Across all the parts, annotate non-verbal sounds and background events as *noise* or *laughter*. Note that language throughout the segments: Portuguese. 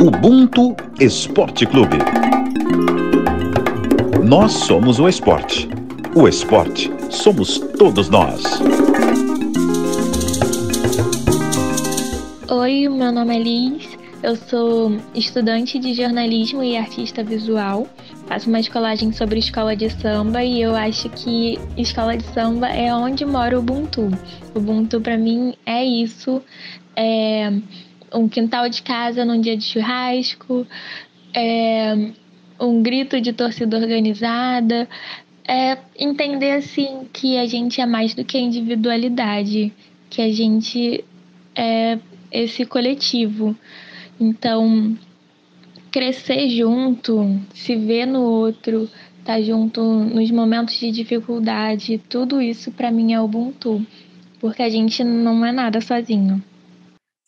Ubuntu Esporte Clube. Nós somos o esporte. O esporte somos todos nós. Oi, meu nome é Liz. Eu sou estudante de jornalismo e artista visual. Faço uma escolagem sobre escola de samba e eu acho que escola de samba é onde mora o Ubuntu. O Ubuntu para mim é isso, é um quintal de casa num dia de churrasco, é um grito de torcida organizada, é entender assim que a gente é mais do que a individualidade, que a gente é esse coletivo. Então, crescer junto, se ver no outro, estar tá junto nos momentos de dificuldade, tudo isso para mim é Ubuntu, porque a gente não é nada sozinho.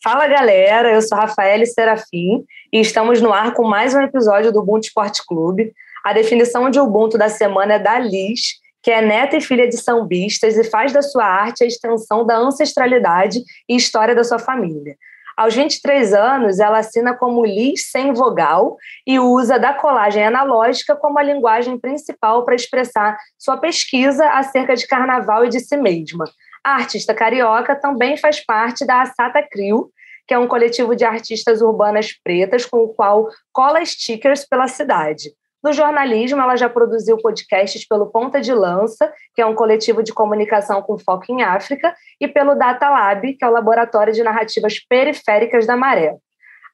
Fala galera, eu sou Rafael Serafim e estamos no ar com mais um episódio do Ubuntu Esporte Clube. A definição de Ubuntu da semana é da Liz, que é neta e filha de sambistas e faz da sua arte a extensão da ancestralidade e história da sua família. Aos 23 anos, ela assina como Liz sem vogal e usa da colagem analógica como a linguagem principal para expressar sua pesquisa acerca de carnaval e de si mesma. A artista carioca também faz parte da Assata Crio, que é um coletivo de artistas urbanas pretas com o qual cola stickers pela cidade. No jornalismo, ela já produziu podcasts pelo Ponta de Lança, que é um coletivo de comunicação com foco em África, e pelo Data Lab, que é o laboratório de narrativas periféricas da Maré.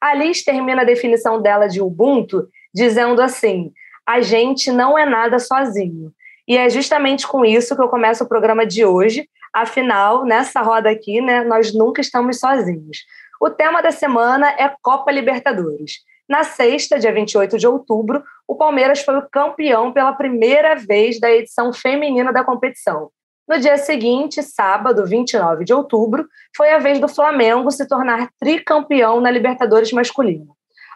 A Liz termina a definição dela de Ubuntu dizendo assim: a gente não é nada sozinho. E é justamente com isso que eu começo o programa de hoje, Afinal, nessa roda aqui, né, nós nunca estamos sozinhos. O tema da semana é Copa Libertadores. Na sexta, dia 28 de outubro, o Palmeiras foi o campeão pela primeira vez da edição feminina da competição. No dia seguinte, sábado, 29 de outubro, foi a vez do Flamengo se tornar tricampeão na Libertadores masculina,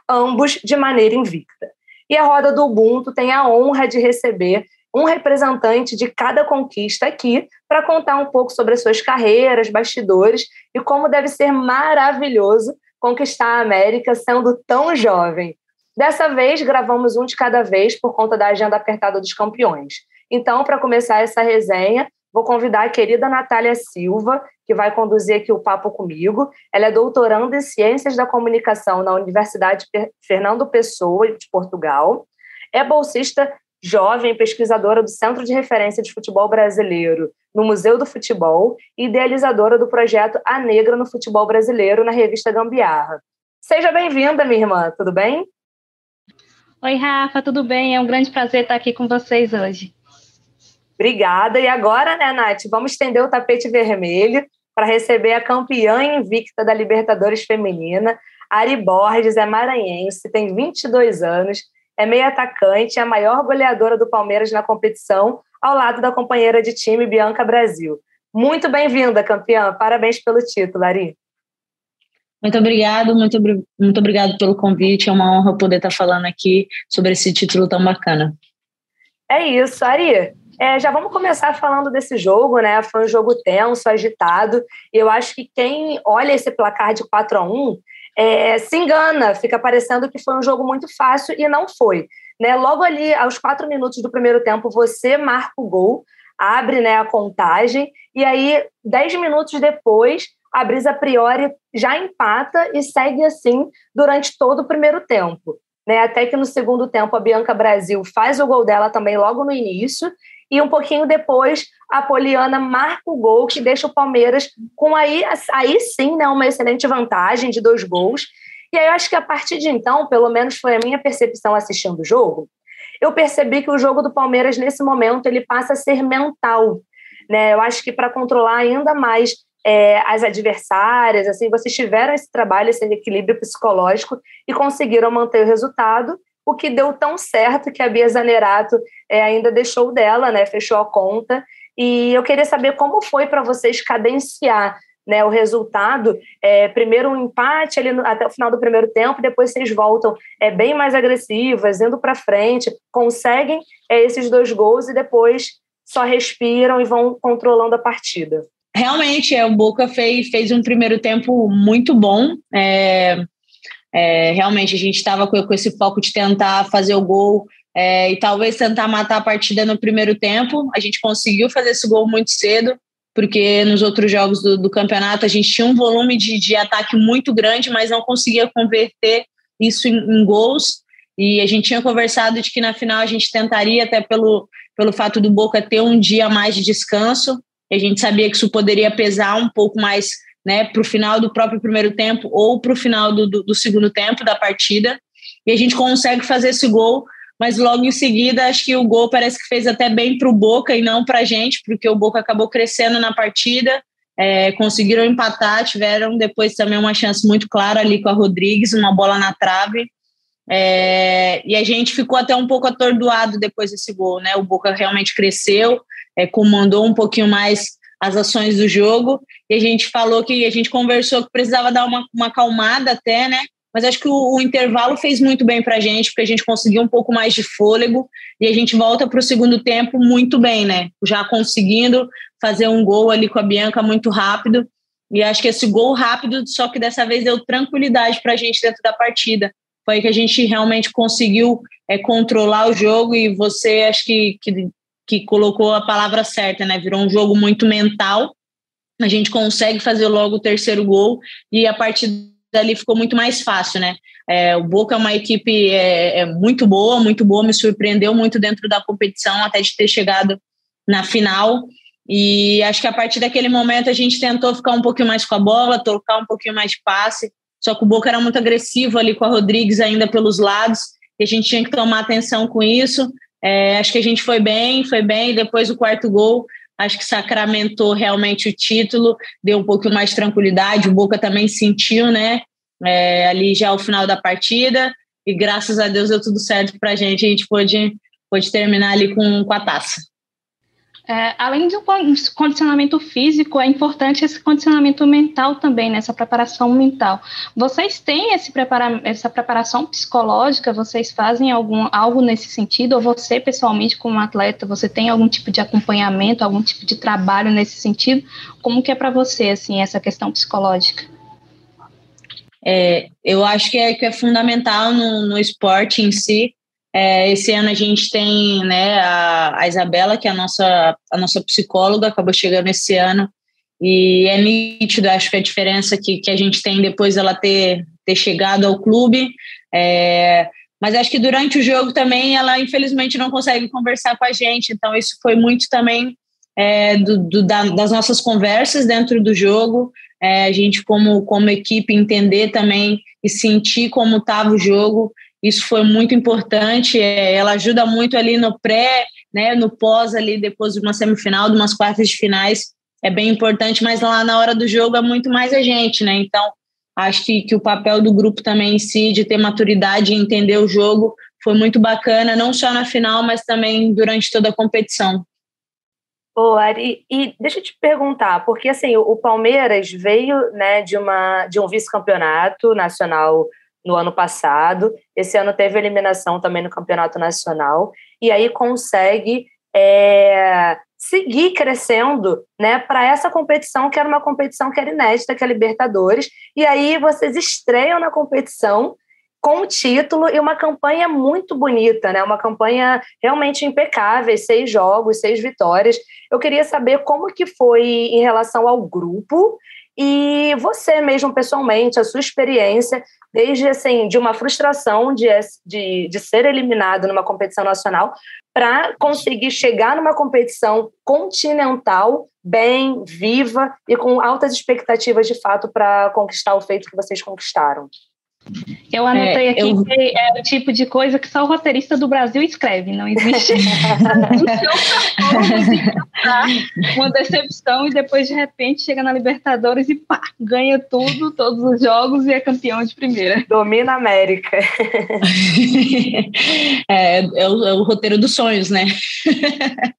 ambos de maneira invicta. E a roda do Ubuntu tem a honra de receber um representante de cada conquista aqui para contar um pouco sobre as suas carreiras, bastidores e como deve ser maravilhoso conquistar a América sendo tão jovem. Dessa vez, gravamos um de cada vez por conta da agenda apertada dos campeões. Então, para começar essa resenha, vou convidar a querida Natália Silva, que vai conduzir aqui o papo comigo. Ela é doutoranda em Ciências da Comunicação na Universidade Fernando Pessoa, de Portugal. É bolsista jovem pesquisadora do Centro de Referência de Futebol Brasileiro no Museu do Futebol e idealizadora do projeto A Negra no Futebol Brasileiro na revista Gambiarra. Seja bem-vinda, minha irmã, tudo bem? Oi, Rafa, tudo bem? É um grande prazer estar aqui com vocês hoje. Obrigada. E agora, né, Nath, vamos estender o tapete vermelho para receber a campeã invicta da Libertadores Feminina. Ari Borges é maranhense, tem 22 anos, é meia atacante, a maior goleadora do Palmeiras na competição, ao lado da companheira de time Bianca Brasil. Muito bem-vinda, campeã. Parabéns pelo título, Ari. Muito obrigado, muito, muito obrigado pelo convite. É uma honra poder estar falando aqui sobre esse título tão bacana. É isso, Ari. É, já vamos começar falando desse jogo, né? Foi um jogo tenso, agitado, e eu acho que quem olha esse placar de 4 a 1 é, se engana, fica parecendo que foi um jogo muito fácil e não foi. Né? Logo ali, aos quatro minutos do primeiro tempo, você marca o gol, abre né, a contagem, e aí, dez minutos depois, a Brisa Priori já empata e segue assim durante todo o primeiro tempo. Né? Até que no segundo tempo a Bianca Brasil faz o gol dela também logo no início, e um pouquinho depois a Poliana marca o gol que deixa o Palmeiras com aí, aí sim né, uma excelente vantagem de dois gols. E aí eu acho que a partir de então, pelo menos foi a minha percepção assistindo o jogo, eu percebi que o jogo do Palmeiras nesse momento ele passa a ser mental. Né? Eu acho que para controlar ainda mais é, as adversárias, assim, vocês tiveram esse trabalho, esse equilíbrio psicológico e conseguiram manter o resultado o que deu tão certo que a Bia Zanerato é, ainda deixou dela, né, fechou a conta. E eu queria saber como foi para vocês cadenciar né, o resultado. É, primeiro um empate ali no, até o final do primeiro tempo, depois vocês voltam é, bem mais agressivas, indo para frente, conseguem é, esses dois gols e depois só respiram e vão controlando a partida. Realmente, é, o Boca fez, fez um primeiro tempo muito bom. É, É, realmente a gente estava com, com, esse foco de tentar fazer o gol é, e talvez tentar matar a partida no primeiro tempo. A gente conseguiu fazer esse gol muito cedo, porque nos outros jogos do, do campeonato a gente tinha um volume de, de, ataque muito grande, mas não conseguia converter isso em, em gols. E a gente tinha conversado de que na final a gente tentaria, até pelo, pelo fato do Boca ter um dia mais de descanso, a gente sabia que isso poderia pesar um pouco mais né, para o final do próprio primeiro tempo ou para o final do, do, do, segundo tempo da partida. E a gente consegue fazer esse gol, mas logo em seguida acho que o gol parece que fez até bem para o Boca e não para a gente, porque o Boca acabou crescendo na partida, é, conseguiram empatar, tiveram depois também uma chance muito clara ali com a Rodrigues, uma bola na trave. É, e a gente ficou até um pouco atordoado depois desse gol, né? O Boca realmente cresceu, é, comandou um pouquinho mais as ações do jogo e a gente falou que a gente conversou que precisava dar uma, uma acalmada até, né? Mas acho que o, o intervalo fez muito bem para a gente, porque a gente conseguiu um pouco mais de fôlego e a gente volta para o segundo tempo muito bem, né? Já conseguindo fazer um gol ali com a Bianca muito rápido. E acho que esse gol rápido, só que dessa vez deu tranquilidade para a gente dentro da partida. Foi que a gente realmente conseguiu é, controlar o jogo e você acho que, que, que colocou a palavra certa, né? Virou um jogo muito mental a gente consegue fazer logo o terceiro gol e a partir dali ficou muito mais fácil, né? É, o Boca é uma equipe é, é, muito boa, muito boa, me surpreendeu muito dentro da competição, até de ter chegado na final. E acho que a partir daquele momento a gente tentou ficar um pouquinho mais com a bola, tocar um pouquinho mais de passe. Só que o Boca era muito agressivo ali com a Rodrigues ainda pelos lados, e a gente tinha que tomar atenção com isso. É, acho que a gente foi bem, foi bem. Depois o quarto gol, acho que sacramentou realmente o título, deu um pouco mais de tranquilidade, o Boca também sentiu, né, é, ali já o final da partida, e graças a Deus deu tudo certo para a gente, a gente pôde, pôde terminar ali com, com a taça. É, além do condicionamento físico, é importante esse condicionamento mental também, nessa preparação mental. Vocês têm esse prepara essa preparação psicológica? Vocês fazem algum, algo nesse sentido? Ou você, pessoalmente, como atleta, você tem algum tipo de acompanhamento, algum tipo de trabalho nesse sentido? Como que é para você, assim, essa questão psicológica? É, eu acho que é, que é fundamental no, no esporte em si, é, esse ano a gente tem né, a, a, Isabela, que é a nossa, a nossa psicóloga, acabou chegando esse ano, e é nítido, acho que a diferença que, que a gente tem depois dela ter, ter chegado ao clube. É, mas acho que durante o jogo também ela, infelizmente, não consegue conversar com a gente, então isso foi muito também é, do, do, da, das nossas conversas dentro do jogo, é, a gente, como, como equipe, entender também e sentir como estava o jogo. Isso foi muito importante. É, ela ajuda muito ali no pré, né, no pós ali depois de uma semifinal, de umas quartas de finais. É bem importante, mas lá na hora do jogo é muito mais a gente, né? Então, acho que, que o papel do grupo também em si, de ter maturidade e entender o jogo, foi muito bacana, não só na final, mas também durante toda a competição. Ô, Ari, e deixa eu te perguntar, porque assim, o Palmeiras veio né, de, uma, de um vice-campeonato nacional no ano passado. Esse ano teve eliminação também no campeonato nacional e aí consegue é, seguir crescendo né, para essa competição, que era uma competição que era inédita, que é a Libertadores. E aí vocês estreiam na competição com o título e uma campanha muito bonita, né? Uma campanha realmente impecável, seis jogos, seis vitórias. Eu queria saber como que foi em relação ao grupo e você mesmo pessoalmente, a sua experiência, desde assim, de uma frustração de, de, de ser eliminado numa competição nacional, para conseguir chegar numa competição continental bem, viva e com altas expectativas de fato para conquistar o feito que vocês conquistaram. Eu anotei é, aqui eu... que é o tipo de coisa que só o roteirista do Brasil escreve, não existe *laughs* uma decepção e depois de repente chega na Libertadores e pá, ganha tudo, todos os jogos e é campeão de primeira. Domina a América. *laughs* é, é, o, é o roteiro dos sonhos, né? *laughs*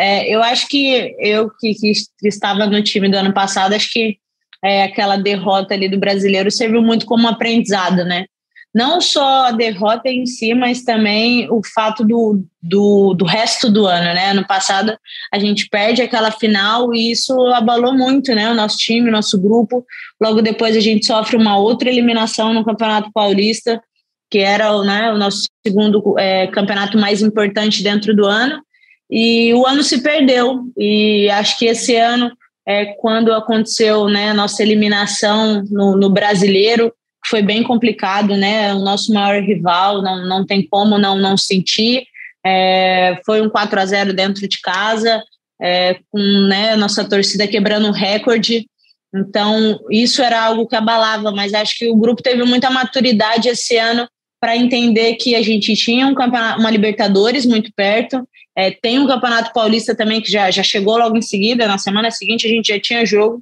É, eu acho que eu que, que, estava no time do ano passado, acho que é, aquela derrota ali do brasileiro serviu muito como aprendizado, né? não só a derrota em si, mas também o fato do, do, do resto do ano, né? Ano passado a gente perde aquela final e isso abalou muito, né? O nosso time, o nosso grupo. Logo depois a gente sofre uma outra eliminação no Campeonato Paulista, que era né, o nosso segundo é, campeonato mais importante dentro do ano. E o ano se perdeu. E acho que esse ano, é, quando aconteceu né, a nossa eliminação no, no brasileiro, foi bem complicado, né? O nosso maior rival, não, não tem como não, não sentir. É, foi um 4 a 0 dentro de casa, é, com né, nossa torcida quebrando o recorde. Então, isso era algo que abalava, mas acho que o grupo teve muita maturidade esse ano para entender que a gente tinha um uma Libertadores muito perto, é, tem um Campeonato Paulista também que já, já chegou logo em seguida, na semana seguinte a gente já tinha jogo,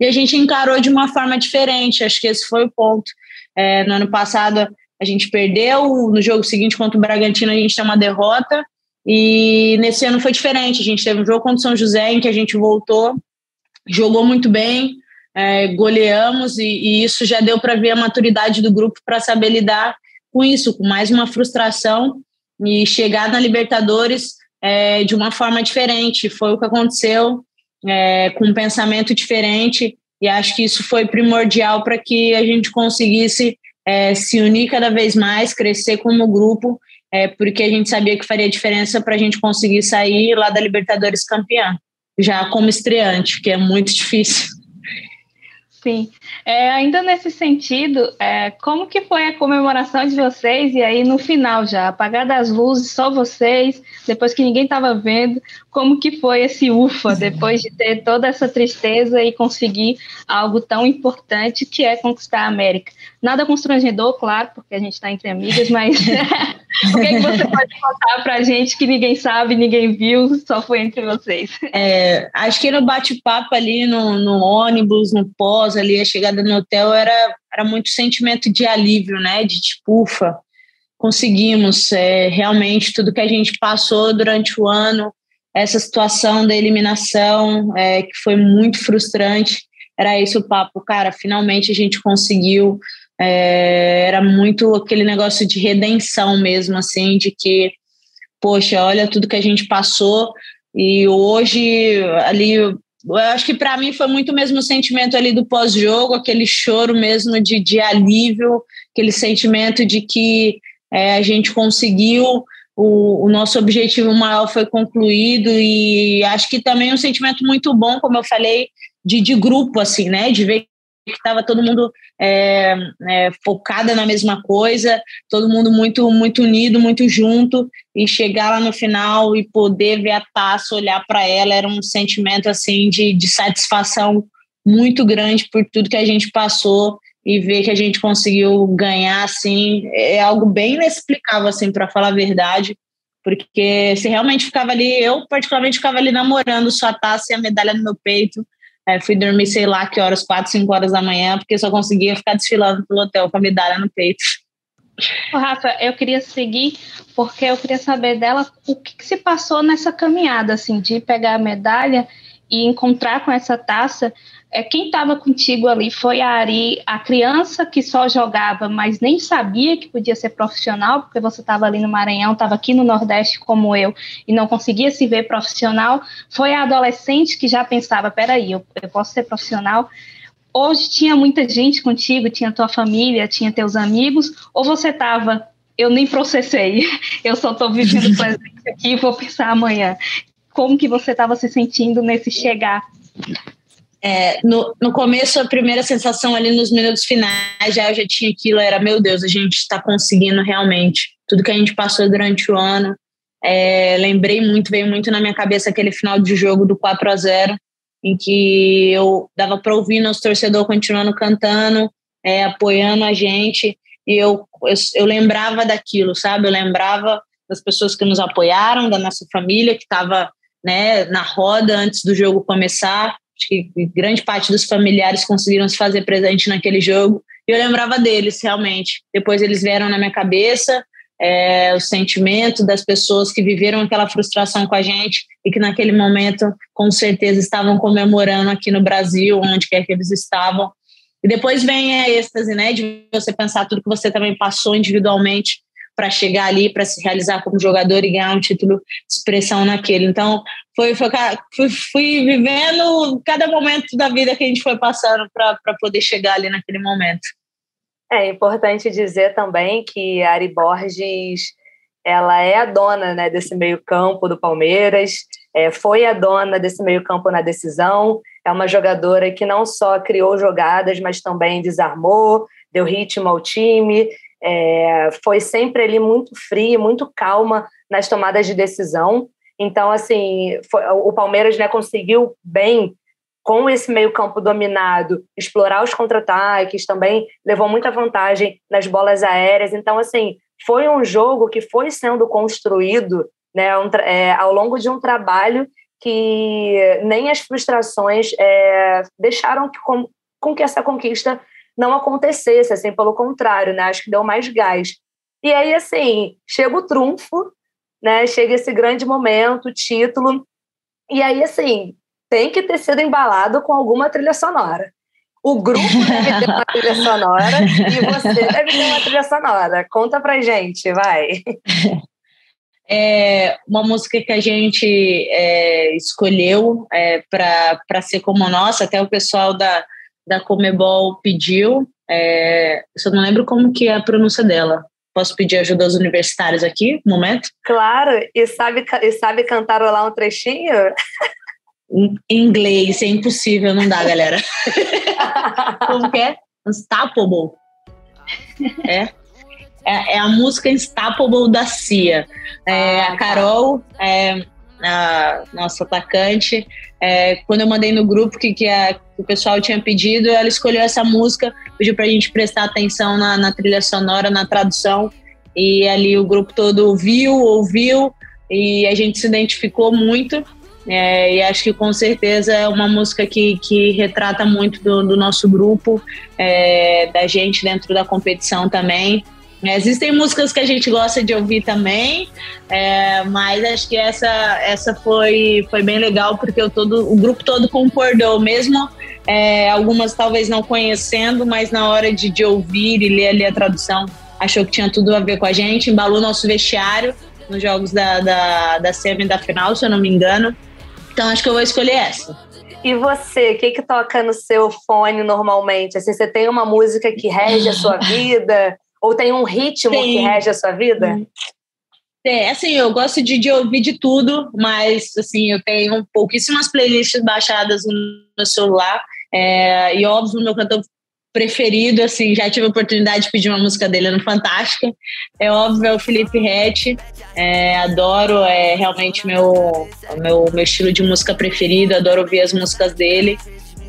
e a gente encarou de uma forma diferente. Acho que esse foi o ponto. É, no ano passado a gente perdeu, no jogo seguinte contra o Bragantino a gente tem uma derrota, e nesse ano foi diferente. A gente teve um jogo contra o São José em que a gente voltou, jogou muito bem, é, goleamos, e, e isso já deu para ver a maturidade do grupo para saber lidar com isso, com mais uma frustração e chegar na Libertadores é, de uma forma diferente. Foi o que aconteceu é, com um pensamento diferente, e acho que isso foi primordial para que a gente conseguisse é, se unir cada vez mais, crescer como grupo, é, porque a gente sabia que faria diferença para a gente conseguir sair lá da Libertadores campeã, já como estreante, que é muito *laughs* difícil. Sim. É, ainda nesse sentido, é, como que foi a comemoração de vocês? E aí, no final já, apagada as luzes, só vocês, depois que ninguém estava vendo, como que foi esse ufa, *laughs* depois de ter toda essa tristeza e conseguir algo tão importante que é conquistar a América? Nada constrangedor, claro, porque a gente está entre amigas, mas *laughs* o que, é que você pode contar para a gente que ninguém sabe, ninguém viu, só foi entre vocês? É, acho que no bate-papo ali, no, no ônibus, no pós, ali, a chegada no hotel, era, era muito sentimento de alívio, né? De tipo, ufa, conseguimos é, realmente tudo que a gente passou durante o ano, essa situação da eliminação, é, que foi muito frustrante, era esse o papo, cara, finalmente a gente conseguiu, é, era muito aquele negócio de redenção mesmo, assim, de que, poxa, olha tudo que a gente passou, e hoje ali eu acho que para mim foi muito mesmo o sentimento ali do pós-jogo, aquele choro mesmo de, de alívio, aquele sentimento de que é, a gente conseguiu, o, o, nosso objetivo maior foi concluído e acho que também um sentimento muito bom, como eu falei, de, de grupo, assim, né? De ver que estava todo mundo é, é, focada na mesma coisa, todo mundo muito muito unido, muito junto e chegar lá no final e poder ver a taça, olhar para ela era um sentimento assim de, de satisfação muito grande por tudo que a gente passou e ver que a gente conseguiu ganhar assim é algo bem inexplicável assim para falar a verdade porque se realmente ficava ali eu particularmente ficava ali namorando sua taça e a medalha no meu peito é, fui dormir, sei lá, que horas, quatro, cinco horas da manhã, porque só conseguia ficar desfilando pelo hotel com a medalha no peito. Rafa, eu queria seguir porque eu queria saber dela o que, que, se passou nessa caminhada, assim, de pegar a medalha e encontrar com essa taça. É, quem estava contigo ali foi a Ari, a criança que só jogava, mas nem sabia que podia ser profissional, porque você estava ali no Maranhão, estava aqui no Nordeste como eu, e não conseguia se ver profissional. Foi a adolescente que já pensava: peraí, eu, eu posso ser profissional. Hoje tinha muita gente contigo, tinha tua família, tinha teus amigos, ou você estava eu nem processei, *laughs* eu só estou vivendo o *laughs* presente aqui e vou pensar amanhã. Como que você estava se sentindo nesse chegar é, no, no começo, a primeira sensação ali nos minutos finais, já eu já tinha aquilo, era, meu Deus, a gente está conseguindo realmente tudo que a gente passou durante o ano. É, lembrei muito, veio muito na minha cabeça aquele final de jogo do 4 a 0 em que eu dava para ouvir nosso torcedor continuando cantando, é, apoiando a gente, e eu, eu, eu lembrava daquilo, sabe? Eu lembrava das pessoas que nos apoiaram, da nossa família que estava né, na roda antes do jogo começar, Acho que grande parte dos familiares conseguiram se fazer presente naquele jogo. E eu lembrava deles, realmente. Depois eles vieram na minha cabeça, é, o sentimento das pessoas que viveram aquela frustração com a gente e que naquele momento, com certeza, estavam comemorando aqui no Brasil, onde quer que eles estavam. E depois vem a êxtase, né, de você pensar tudo que você também passou individualmente para chegar ali, para se realizar como jogador e ganhar um título de expressão naquele. Então, foi, foi fui, fui vivendo cada momento da vida que a gente foi passando para poder chegar ali naquele momento. É importante dizer também que a Ari Borges ela é a dona né, desse meio-campo do Palmeiras, é, foi a dona desse meio-campo na decisão. É uma jogadora que não só criou jogadas, mas também desarmou, deu ritmo ao time, é, foi sempre ali muito fria, muito calma nas tomadas de decisão. Então, assim, foi, o Palmeiras né, conseguiu bem, com esse meio-campo dominado, explorar os contra-ataques, também levou muita vantagem nas bolas aéreas. Então, assim, foi um jogo que foi sendo construído né, um, é, ao longo de um trabalho que nem as frustrações é, deixaram que, com, com que essa conquista não acontecesse, assim, pelo contrário, né? Acho que deu mais gás. E aí, assim, chega o trunfo, né? Chega esse grande momento, título, e aí, assim, tem que ter sido embalado com alguma trilha sonora. O grupo deve ter uma trilha sonora e você deve ter uma trilha sonora. Conta pra gente, vai. *laughs* É uma música que a gente é, escolheu é, para ser como nossa, até o pessoal da, da Comebol pediu. É, eu só não lembro como que é a pronúncia dela. Posso pedir ajuda aos universitários aqui, um momento? Claro, e sabe, e sabe cantarolar um trechinho? Em inglês, é impossível, não dá, galera. *laughs* como que é? Unstoppable. É? É, é, a música Unstoppable da Cia. É, ah, a tá. Carol, é, a nossa atacante, é, quando eu mandei no grupo que, que, a, que, o pessoal tinha pedido, ela escolheu essa música, pediu para a gente prestar atenção na, na, trilha sonora, na tradução, e ali o grupo todo viu, ouviu, e a gente se identificou muito. É, e acho que com certeza é uma música que, que retrata muito do, do nosso grupo, é, da gente dentro da competição também. É, existem músicas que a gente gosta de ouvir também, é, mas acho que essa, essa foi, foi bem legal porque o, todo, o grupo todo concordou, mesmo é, algumas talvez não conhecendo, mas na hora de, de ouvir e ler ali a tradução, achou que tinha tudo a ver com a gente, embalou nosso vestiário nos jogos da, da, da semi da final, se eu não me engano. Então acho que eu vou escolher essa. E você, o que, que toca no seu fone normalmente? Assim, você tem uma música que rege a sua *laughs* vida? Ou tem um ritmo que rege a sua vida? É, assim, eu gosto de, de, ouvir de tudo, mas assim, eu tenho pouquíssimas playlists baixadas no meu celular. É, e óbvio, meu cantor preferido, assim, já tive a oportunidade de pedir uma música dele no Fantástica. É óbvio, é o Felipe Rett. É, adoro, é realmente meu, meu, meu estilo de música preferido, adoro ouvir as músicas dele.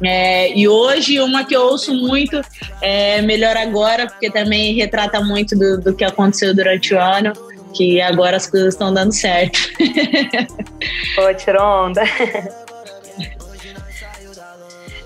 É, e hoje, uma que eu ouço muito é Melhor Agora, porque também retrata muito do, do que aconteceu durante o ano, que agora as coisas estão dando certo. *laughs* Pô, tirou onda. *laughs*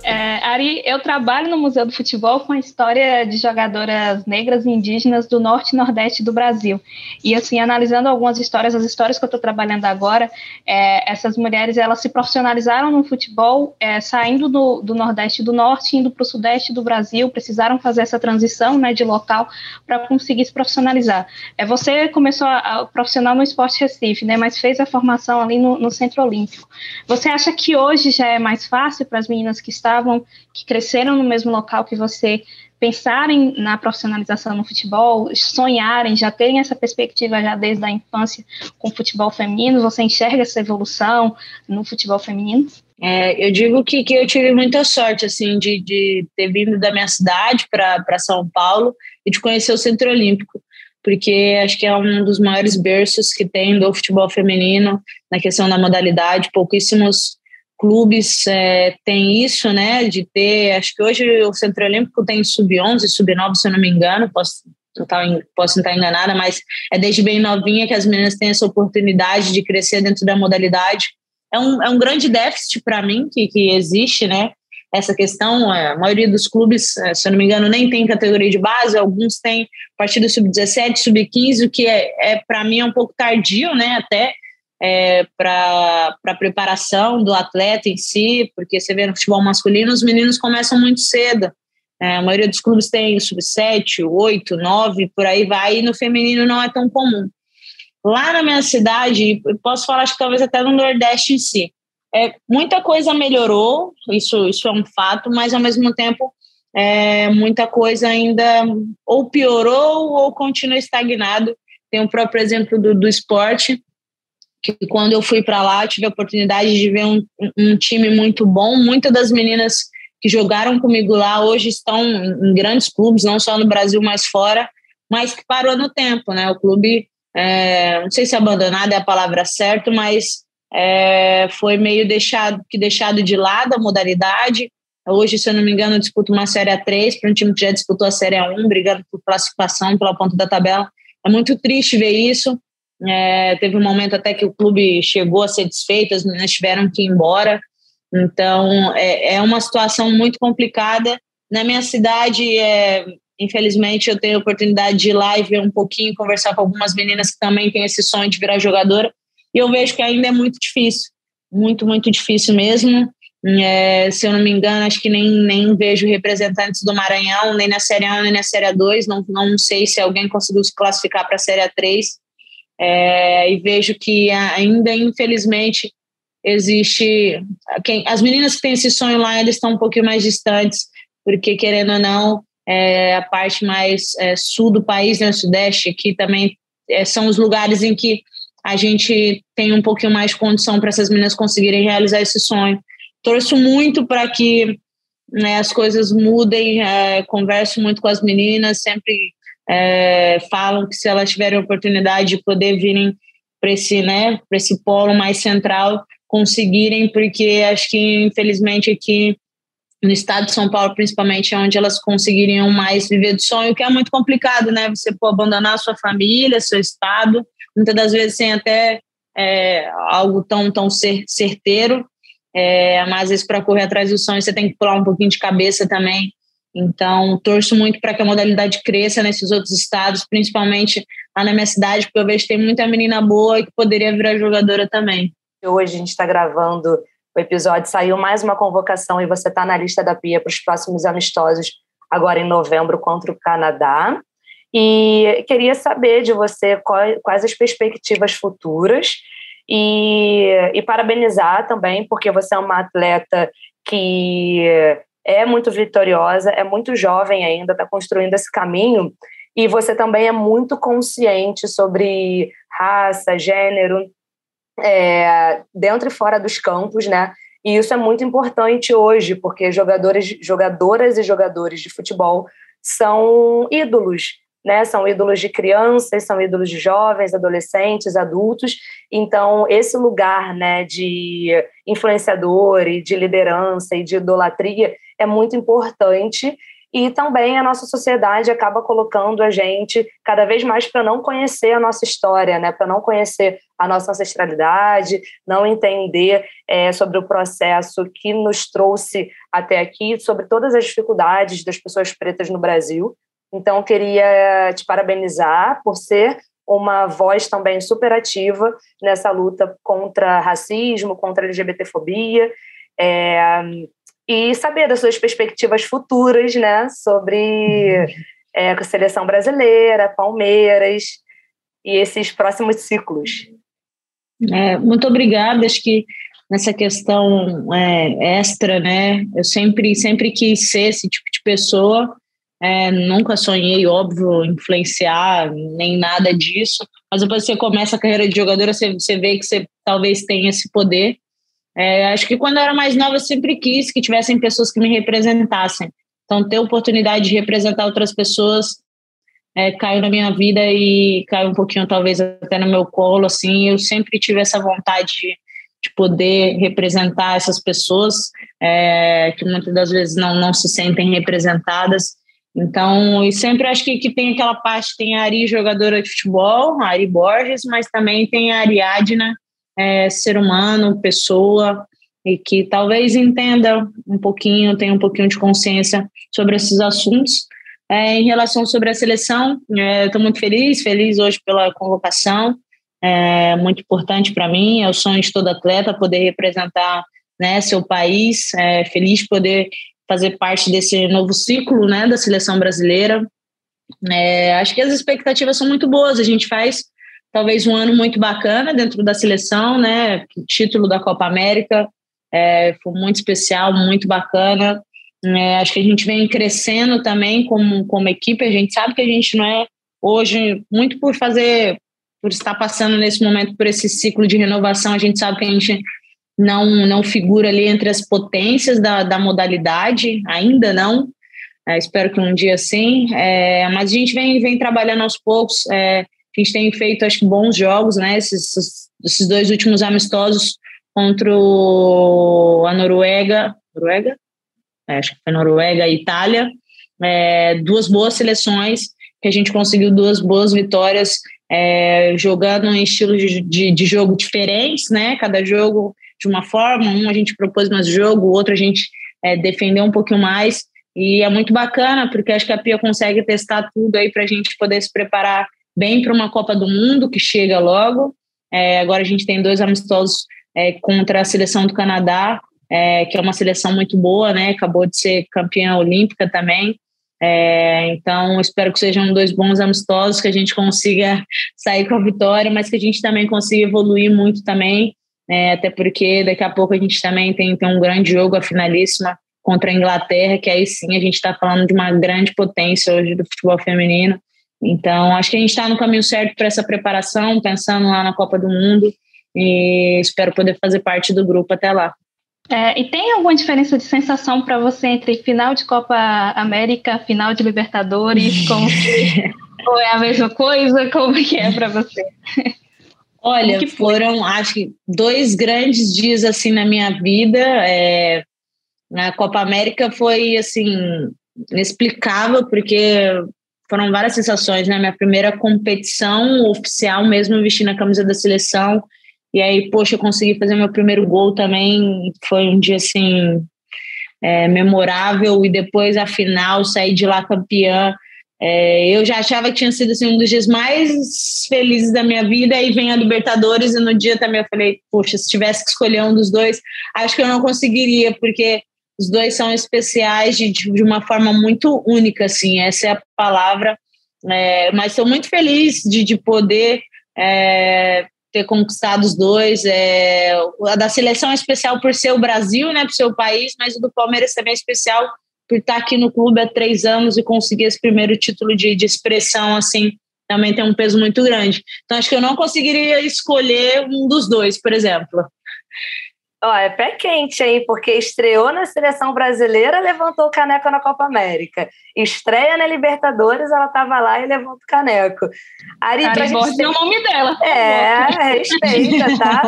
É, Ari, eu trabalho no Museu do Futebol com a história de jogadoras negras e indígenas do norte e nordeste do Brasil. E assim, analisando algumas histórias, as histórias que eu estou trabalhando agora, é, essas mulheres elas se profissionalizaram no futebol, é, saindo do, do nordeste e do norte, indo para o sudeste do Brasil, precisaram fazer essa transição né, de local para conseguir se profissionalizar. É, você começou a, a, profissional no Esporte Recife, né, mas fez a formação ali no, no Centro Olímpico. Você acha que hoje já é mais fácil para as meninas que estão estavam, que cresceram no mesmo local que você, pensarem na profissionalização no futebol, sonharem, já terem essa perspectiva já desde a infância com o futebol feminino? Você enxerga essa evolução no futebol feminino? É, eu digo que, que eu tive muita sorte assim de, de ter vindo da minha cidade para São Paulo e de conhecer o Centro Olímpico, porque acho que é um dos maiores berços que tem do futebol feminino na questão da modalidade. Pouquíssimos clubes é, têm isso, né, de ter, acho que hoje o Centro Olímpico tem sub-11, sub-9, se eu não me engano, posso estar, posso estar enganada, mas é desde bem novinha que as meninas têm essa oportunidade de crescer dentro da modalidade. É um, é um grande déficit para mim que, que existe, né, essa questão, é, a maioria dos clubes, é, se eu não me engano, nem tem categoria de base, alguns têm partida sub-17, sub-15, o que é, é para mim é um pouco tardio, né, até, é, para a preparação do atleta em si, porque você vê no futebol masculino, os meninos começam muito cedo. É, a maioria dos clubes tem sub-7, 8, 9, por aí vai, e no feminino não é tão comum. Lá na minha cidade, posso falar, acho que talvez até no Nordeste em si, é, muita coisa melhorou, isso, isso é um fato, mas ao mesmo tempo é, muita coisa ainda ou piorou ou continua estagnado. Tem o próprio exemplo do, do esporte, que quando eu fui para lá, tive a oportunidade de ver um, um time muito bom. Muitas das meninas que jogaram comigo lá hoje estão em grandes clubes, não só no Brasil, mas fora, mas que parou no tempo, né? O clube, é, não sei se abandonado é a palavra certa, mas é, foi meio deixado, que deixado de lado a modalidade. Hoje, se eu não me engano, disputa uma Série A3 para um time que já disputou a Série A1, brigando por classificação pela ponta da tabela. É muito triste ver isso. É, teve um momento até que o clube chegou a ser desfeito, as meninas tiveram que ir embora. Então, é, é uma situação muito complicada. Na minha cidade, é, infelizmente, eu tenho a oportunidade de ir lá e ver um pouquinho, conversar com algumas meninas que também têm esse sonho de virar jogadora. E eu vejo que ainda é muito difícil, muito, muito difícil mesmo. É, se eu não me engano, acho que nem, nem vejo representantes do Maranhão, nem na Série A nem na Série A2. Não, não sei se alguém conseguiu se classificar para a Série A3. É, e vejo que ainda, infelizmente, existe quem as meninas que têm esse sonho lá eles estão um pouquinho mais distantes porque querendo ou não é, a parte mais é, sul do país né sudeste aqui também é, são os lugares em que a gente tem um pouquinho mais de condição para essas meninas conseguirem realizar esse sonho. Torço muito para que né, as coisas mudem é, converso muito com as meninas sempre é, falam que se elas tiverem oportunidade de poder virem para esse né para esse polo mais central conseguirem, porque acho que, infelizmente, aqui no estado de São Paulo, principalmente, é onde elas conseguiriam mais viver do sonho, que é muito complicado, né? Você pode abandonar sua família, seu estado, muitas das vezes sem até é, algo tão, tão cer certeiro, é, mas vezes para correr atrás do sonho você tem que pular um pouquinho de cabeça também. Então, torço muito para que a modalidade cresça nesses outros estados, principalmente lá na minha cidade, porque eu vejo que tem muita menina boa que poderia virar jogadora também. Hoje a gente está gravando o episódio, saiu mais uma convocação e você está na lista da PIA para os próximos amistosos, agora em novembro, contra o Canadá. E queria saber de você quais, quais as perspectivas futuras e, e parabenizar também, porque você é uma atleta que é muito vitoriosa, é muito jovem ainda, está construindo esse caminho, e você também é muito consciente sobre raça, gênero, é, dentro e fora dos campos, né? E isso é muito importante hoje, porque jogadores, jogadoras e jogadores de futebol são ídolos, né? São ídolos de crianças, são ídolos de jovens, adolescentes, adultos. Então, esse lugar, né, de influenciador e de liderança e de idolatria é muito importante e também a nossa sociedade acaba colocando a gente cada vez mais para não conhecer a nossa história, né? para não conhecer a nossa ancestralidade, não entender é, sobre o processo que nos trouxe até aqui, sobre todas as dificuldades das pessoas pretas no Brasil. Então, queria te parabenizar por ser uma voz também super ativa nessa luta contra racismo, contra LGBTfobia. É, e saber das suas perspectivas futuras, né, sobre é, a seleção brasileira, Palmeiras e esses próximos ciclos. É, muito obrigada, acho que nessa questão é, extra, né, eu sempre, sempre quis ser esse tipo de pessoa, é, nunca sonhei, óbvio, influenciar, nem nada disso, mas depois você começa a carreira de jogadora, você, você vê que você talvez tenha esse poder, é, acho que quando eu era mais nova, eu sempre quis que tivessem pessoas que me representassem. Então, ter oportunidade de representar outras pessoas é, caiu na minha vida e caiu um pouquinho, talvez, até no meu colo. Assim, eu sempre tive essa vontade de, de poder representar essas pessoas é, que muitas das vezes não, não se sentem representadas. Então, e sempre acho que, que tem aquela parte, tem a Ari, jogadora de futebol, a Ari Borges, mas também tem a Ariadna, é, ser humano, pessoa, e que talvez entenda um pouquinho, tenha um pouquinho de consciência sobre esses assuntos. É, em relação sobre a seleção, estou é, muito feliz, feliz hoje pela convocação, é muito importante para mim, é o sonho de todo atleta poder representar né, seu país, é, feliz poder fazer parte desse novo ciclo, né, da seleção brasileira. É, acho que as expectativas são muito boas. A gente faz talvez um ano muito bacana dentro da seleção, né? título da Copa América é, foi muito especial, muito bacana. É, acho que a gente vem crescendo também como, como equipe. A gente sabe que a gente não é hoje muito por fazer, por estar passando nesse momento por esse ciclo de renovação. A gente sabe que a gente não não figura ali entre as potências da, da modalidade, ainda não. É, espero que um dia sim. É, mas a gente vem, vem trabalhando aos poucos. A gente tem feito, acho bons jogos, né? Esses, esses dois últimos amistosos contra a Noruega. Noruega? É, acho que foi Noruega e Itália. É, duas boas seleções, que a gente conseguiu duas boas vitórias, é, jogando em estilos de, de, de, jogo diferentes, né? Cada jogo de uma forma, um a gente propôs mais jogo, o outro a gente é, defendeu um pouquinho mais. E é muito bacana, porque acho que a Pia consegue testar tudo aí para a gente poder se preparar bem para uma Copa do Mundo que chega logo. É, agora a gente tem dois amistosos é, contra a seleção do Canadá, é, que é uma seleção muito boa, né? Acabou de ser campeã olímpica também. É, então, espero que sejam dois bons amistosos, que a gente consiga *laughs* sair com a vitória, mas que a gente também consiga evoluir muito também, é, até porque daqui a pouco a gente também tem, tem um grande jogo, a finalíssima contra a Inglaterra, que aí sim a gente está falando de uma grande potência hoje do futebol feminino. Então, acho que a gente está no caminho certo para essa preparação, pensando lá na Copa do Mundo, e espero poder fazer parte do grupo até lá. É, e tem alguma diferença de sensação para você entre final de Copa América, final de Libertadores? Como que, *laughs* ou é a mesma coisa? Como que é para você? Olha, foram, acho que, dois grandes dias assim na minha vida. É, na Copa América foi assim inexplicável porque foram várias sensações, né? Minha primeira competição oficial mesmo vestindo a camisa da seleção. E aí, poxa, eu consegui fazer meu primeiro gol também. Foi um dia assim é, memorável. E depois a final, sair de lá campeã. É, eu já achava que tinha sido assim, um dos dias mais felizes da minha vida. Aí vem a Libertadores e no dia também eu falei, poxa, se tivesse que escolher um dos dois, acho que eu não conseguiria, porque os dois são especiais de, de uma forma muito única, assim, essa é a palavra. É, mas estou muito feliz de, de poder é, ter conquistado os dois. É, a da seleção é especial por ser o Brasil, né, por ser o país, mas o do Palmeiras também é especial por estar aqui no clube há três anos e conseguir esse primeiro título de, de expressão, assim, também tem um peso muito grande. Então, acho que eu não conseguiria escolher um dos dois, por exemplo. Ó, é pé quente, hein? Porque estreou na seleção brasileira, levantou o caneco na Copa América. Estreia na Libertadores, ela estava lá e levantou o caneco. Ari, Ari gente ter... é o nome dela. É, respeita, tá?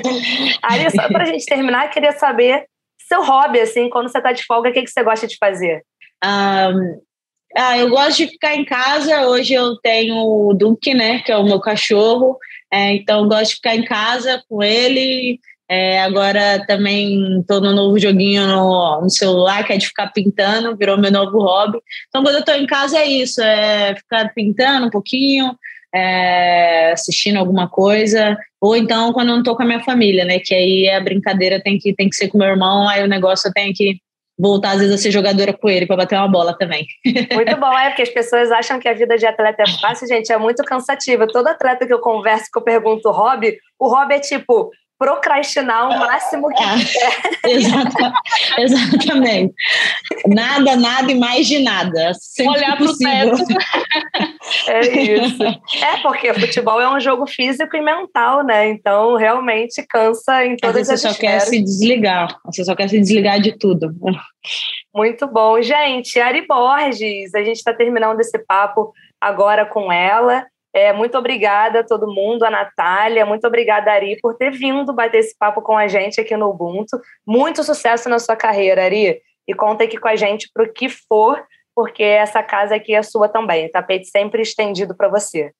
*laughs* Ari, só pra gente terminar, queria saber seu hobby, assim, quando você tá de folga, o que, que você gosta de fazer? Um, ah, eu gosto de ficar em casa. Hoje eu tenho o Duque, né, que é o meu cachorro. É, então, eu gosto de ficar em casa com ele, é, agora também estou no novo joguinho no, no, celular, que é de ficar pintando, virou meu novo hobby. Então, quando eu estou em casa, é isso: é ficar pintando um pouquinho, é, assistindo alguma coisa, ou então quando eu não estou com a minha família, né? Que aí a brincadeira tem que, tem que ser com meu irmão, aí o negócio eu tenho que voltar, às vezes, a ser jogadora com ele para bater uma bola também. *laughs* Muito bom, é porque as pessoas acham que a vida de atleta é fácil, gente, é muito cansativa. Todo atleta que eu converso, que eu pergunto hobby, o hobby é tipo procrastinar o máximo que é, *laughs* exatamente. Nada, nada e mais de nada. Olhar para o teto. É isso. É, porque futebol é um jogo físico e mental, né? Então, realmente cansa em todas você as Você só quer se desligar. Você só quer se desligar de tudo. Muito bom. Gente, Ari Borges, a gente está terminando esse papo agora com ela. É, muito obrigada a todo mundo, a Natália, muito obrigada, Ari, por ter vindo bater esse papo com a gente aqui no Ubuntu. Muito sucesso na sua carreira, Ari. E conta aqui com a gente para o que for, porque essa casa aqui é sua também. Tapete sempre estendido para você.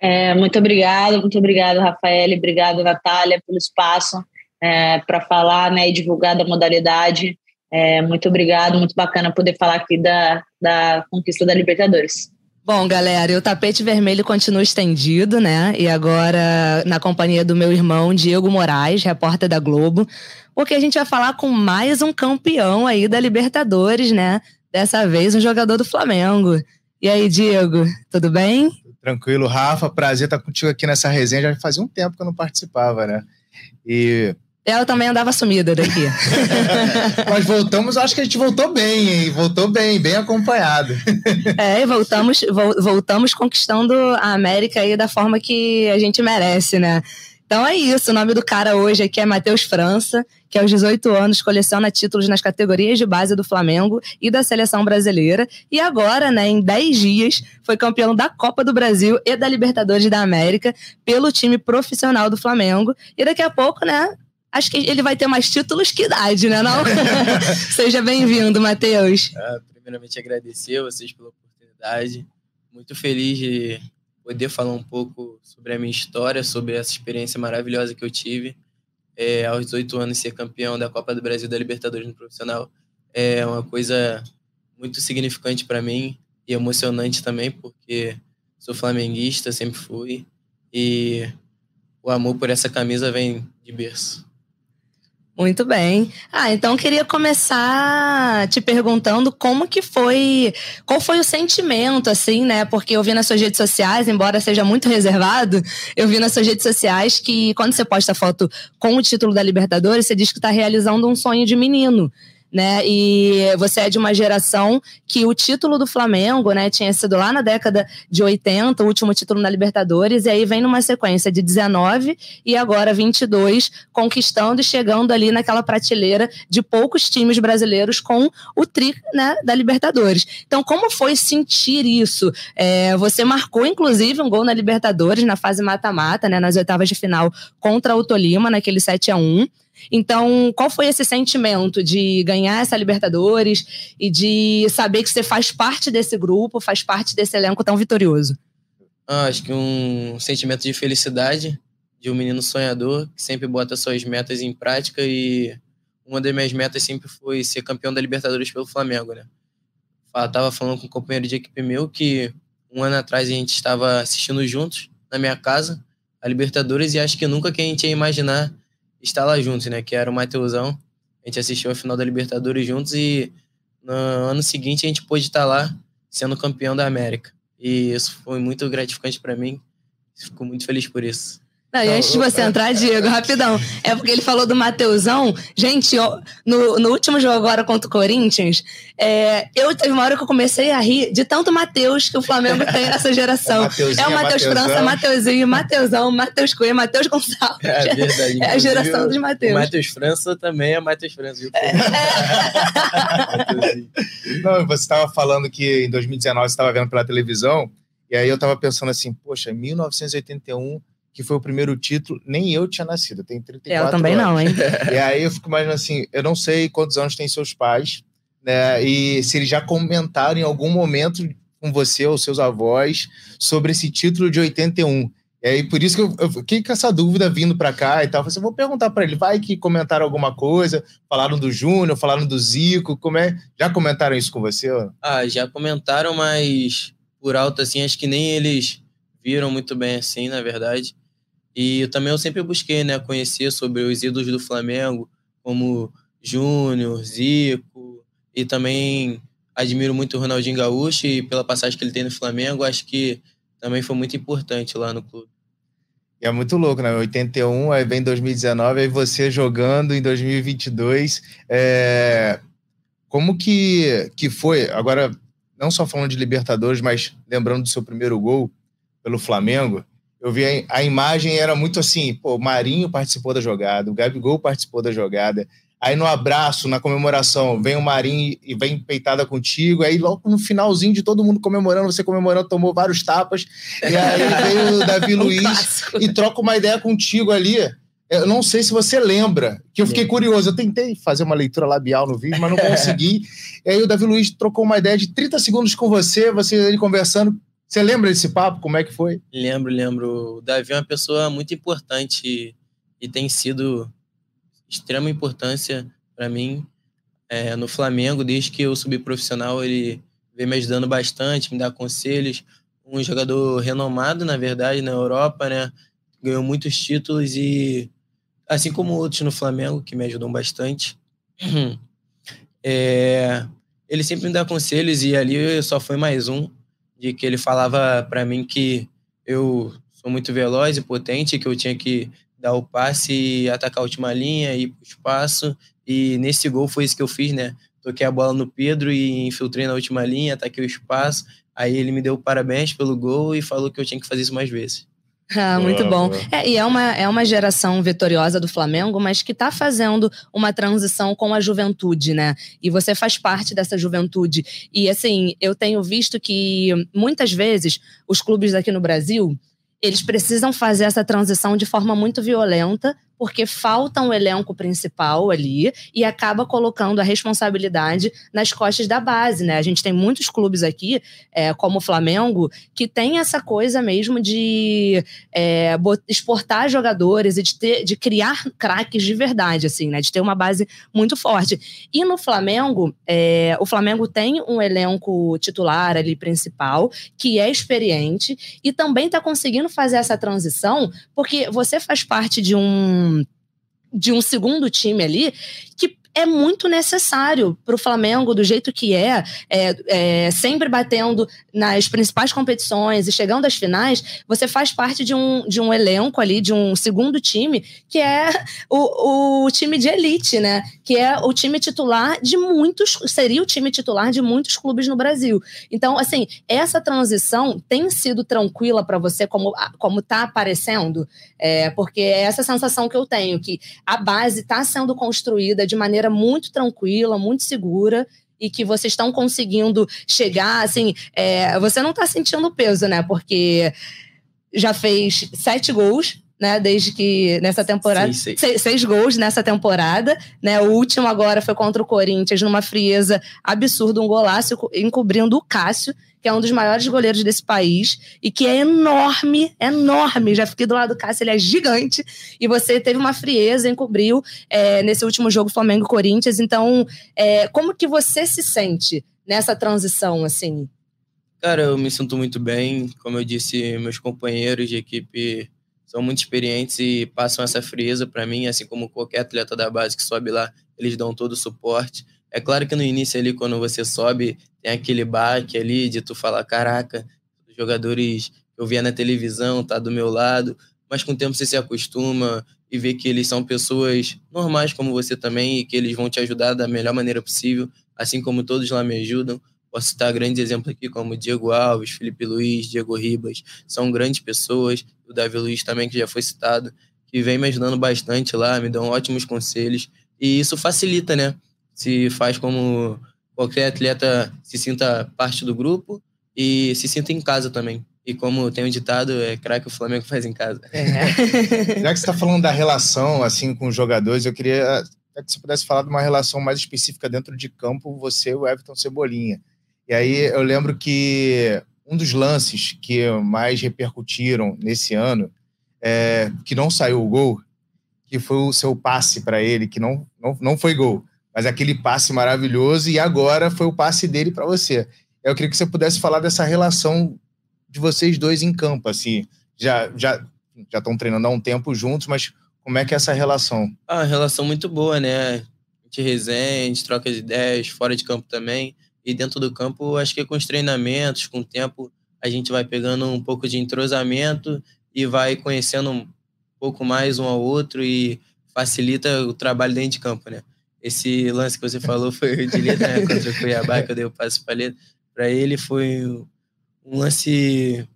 É, muito obrigada, muito obrigada, Rafael. Obrigada, Natália, pelo espaço é, para falar né, e divulgar da modalidade. É, muito obrigado, muito bacana poder falar aqui da, da conquista da Libertadores. Bom, galera, o tapete vermelho continua estendido, né? E agora na companhia do meu irmão Diego Moraes, repórter da Globo, porque a gente vai falar com mais um campeão aí da Libertadores, né? Dessa vez um jogador do Flamengo. E aí, Diego, tudo bem? Tranquilo, Rafa, prazer estar contigo aqui nessa resenha. Já fazia um tempo que eu não participava, né? E ela também andava sumida daqui. *laughs* Mas voltamos, acho que a gente voltou bem, hein? Voltou bem, bem acompanhado. É, e voltamos, voltamos conquistando a América aí da forma que a gente merece, né? Então é isso, o nome do cara hoje aqui é Matheus França, que aos 18 anos coleciona títulos nas categorias de base do Flamengo e da seleção brasileira. E agora, né, em 10 dias, foi campeão da Copa do Brasil e da Libertadores da América pelo time profissional do Flamengo. E daqui a pouco, né, acho que ele vai ter mais títulos que idade, né? Não? *laughs* Seja bem-vindo, Matheus. É, primeiramente, agradecer a vocês pela oportunidade. Muito feliz de poder falar um pouco sobre a minha história, sobre essa experiência maravilhosa que eu tive. É, aos 18 anos, ser campeão da Copa do Brasil da Libertadores no profissional é uma coisa muito significante para mim e emocionante também, porque sou flamenguista, sempre fui, e o amor por essa camisa vem de berço. Muito bem. Ah, então queria começar te perguntando como que foi, qual foi o sentimento, assim, né? Porque eu vi nas suas redes sociais, embora seja muito reservado, eu vi nas suas redes sociais que quando você posta foto com o título da Libertadores, você diz que está realizando um sonho de menino né? E você é de uma geração que o título do Flamengo, né, tinha sido lá na década de 80, o último título na Libertadores, e aí vem numa sequência de 19 e agora 22, conquistando e chegando ali naquela prateleira de poucos times brasileiros com o tri, né, da Libertadores. Então, como foi sentir isso? É, você marcou, inclusive, um gol na Libertadores na fase mata-mata, né, nas oitavas de final contra o Tolima, naquele 7 a 1 então, qual foi esse sentimento de ganhar essa Libertadores e de saber que você faz parte desse grupo, faz parte desse elenco tão vitorioso? Ah, acho que um sentimento de felicidade de um menino sonhador que sempre bota suas metas em prática e uma das minhas metas sempre foi ser campeão da Libertadores pelo Flamengo, né? Eu tava falando com um companheiro de equipe meu que um ano atrás a gente estava assistindo juntos na minha casa a Libertadores e acho que nunca que a gente ia imaginar estar lá juntos, né? Que era o Mateusão. A gente assistiu a final da Libertadores juntos e no ano seguinte a gente pôde estar lá sendo campeão da América. E isso foi muito gratificante para mim. Fico muito feliz por isso. Não, e antes de você entrar, Diego, rapidão. É porque ele falou do Mateusão. Gente, no, no último jogo agora contra o Corinthians, é, eu teve uma hora que eu comecei a rir de tanto Mateus que o Flamengo tem nessa *laughs* geração. é o Matheus França, Mateuzinho, Mateusão, Matheus Coelho, Matheus Gonçalves. É verdade. É a geração dos Mateus. Matheus França também é Matheus França. Viu? É. *laughs* Não, você estava falando que em 2019 você estava vendo pela televisão, e aí eu estava pensando assim, poxa, 1981 que foi o primeiro título, nem eu tinha nascido, eu tenho 34 Eu também anos. não, hein? *laughs* E aí eu fico imaginando assim, eu não sei quantos anos têm seus pais, né? E se eles já comentaram em algum momento com você ou seus avós sobre esse título de 81. E aí, por isso que eu, eu fiquei com essa dúvida vindo para cá e tal. Eu falei, assim, vou perguntar para ele, vai que comentaram alguma coisa, falaram do Júnior, falaram do Zico, como é? Já comentaram isso com você? Ah, já comentaram, mas por alto, assim, acho que nem eles viram muito bem assim, na verdade. E também eu sempre busquei, né, conhecer sobre os ídolos do Flamengo, como Júnior, Zico, e também admiro muito o Ronaldinho Gaúcho e pela passagem que ele tem no Flamengo, acho que também foi muito importante lá no clube. E é muito louco, né? 81, aí vem 2019, aí você jogando em 2022. É... Como que, que foi? Agora, não só falando de Libertadores, mas lembrando do seu primeiro gol pelo Flamengo, eu vi a, a, imagem, era muito assim, pô, Marinho participou da jogada, o Gabigol participou da jogada. Aí no abraço, na comemoração, vem o Marinho e vem peitada contigo. Aí logo no finalzinho de todo mundo comemorando, você comemorando, tomou vários tapas. E aí veio o *laughs* Davi um Luiz clássico. e troca uma ideia contigo ali. Eu não sei se você lembra, que eu fiquei curioso. Eu tentei fazer uma leitura labial no vídeo, mas não *laughs* consegui. e aí o Davi Luiz trocou uma ideia de 30 segundos com você, você ele conversando. Você lembra desse papo? Como é que foi? Lembro, lembro. O Davi é uma pessoa muito importante e, tem sido extrema importância para mim é, no Flamengo. Desde que eu subi profissional, ele vem me ajudando bastante, me dá conselhos. Um jogador renomado, na verdade, na Europa, né? Ganhou muitos títulos e, assim como outros no Flamengo, que me ajudam bastante. *clears throat* É, ele sempre me dá conselhos e ali só foi mais um de que ele falava para mim que eu sou muito veloz e potente, que eu tinha que dar o passe e atacar a última linha, ir pro espaço. E nesse gol foi isso que eu fiz, né? Toquei a bola no Pedro e infiltrei na última linha, ataquei o espaço. Aí ele me deu parabéns pelo gol e falou que eu tinha que fazer isso mais vezes. *laughs* Ah, muito bom. É, e é uma, é uma geração vitoriosa do Flamengo, mas que está fazendo uma transição com a juventude, né? E você faz parte dessa juventude. E assim, eu tenho visto que muitas vezes os clubes aqui no Brasil eles precisam fazer essa transição de forma muito violenta porque falta um elenco principal ali e acaba colocando a responsabilidade nas costas da base, né? A gente tem muitos clubes aqui, é, como o Flamengo, que tem essa coisa mesmo de é, exportar jogadores e de, ter, de criar craques de verdade, assim, né? De ter uma base muito forte. E no Flamengo, é, o Flamengo tem um elenco titular ali principal, que é experiente e também está conseguindo fazer essa transição, porque você faz parte de um de um segundo time ali que é muito necessário para o Flamengo, do jeito que é, é, é, sempre batendo nas principais competições e chegando às finais, você faz parte de um, de um elenco ali, de um segundo time, que é o, o time de elite, né? Que é o time titular de muitos, seria o time titular de muitos clubes no Brasil. Então, assim, essa transição tem sido tranquila para você, como, como tá aparecendo? É, porque é essa sensação que eu tenho, que a base está sendo construída de maneira maneira muito tranquila, muito segura e que vocês estão conseguindo chegar, assim, é, você não está sentindo peso, né? Porque já fez sete gols, né? Desde que nessa temporada. Seis, seis. seis, gols nessa temporada, né? O último agora foi contra o Corinthians, numa frieza absurda, um golaço encobrindo o Cássio, que é um dos maiores goleiros desse país e que é enorme, enorme. Já fiquei do lado do Cássio, ele é gigante. E você teve uma frieza, encobriu é, nesse último jogo Flamengo-Corinthians. Então, é, como que você se sente nessa transição, assim? Cara, eu me sinto muito bem. Como eu disse, meus companheiros de equipe são muito experientes e passam essa frieza para mim, assim como qualquer atleta da base que sobe lá, eles dão todo o suporte. É claro que no início ali, quando você sobe, tem aquele baque ali de tu falar, caraca, os jogadores que eu via na televisão tá do meu lado, mas com o tempo você se acostuma e vê que eles são pessoas normais como você também e que eles vão te ajudar da melhor maneira possível, assim como todos lá me ajudam. Posso citar grandes exemplos aqui como Diego Alves, Felipe Luiz, Diego Ribas, são grandes pessoas, o Davi Luiz também que já foi citado, que vem me ajudando bastante lá, me dão ótimos conselhos e isso facilita, né? Se faz como qualquer atleta se sinta parte do grupo e se sinta em casa também. E como tem um ditado, é craque o Flamengo faz em casa. É. *laughs* Já que você está falando da relação assim com os jogadores, eu queria que você pudesse falar de uma relação mais específica dentro de campo, você e o Everton Cebolinha. E aí eu lembro que um dos lances que mais repercutiram nesse ano, é, que não saiu o gol, que foi o seu passe para ele, que não, não, não foi gol mas aquele passe maravilhoso e agora foi o passe dele para você. Eu queria que você pudesse falar dessa relação de vocês dois em campo, assim, já já já estão treinando há um tempo juntos, mas como é que é essa relação? Ah, relação muito boa, né? A gente resenha, troca de ideias, fora de campo também. E dentro do campo, acho que com os treinamentos, com o tempo, a gente vai pegando um pouco de entrosamento e vai conhecendo um pouco mais um ao outro e facilita o trabalho dentro de campo, né? Esse lance que você falou foi o *laughs* de Leta, né, contra o Cuiabá, que eu dei o passe para ele. Para ele foi um lance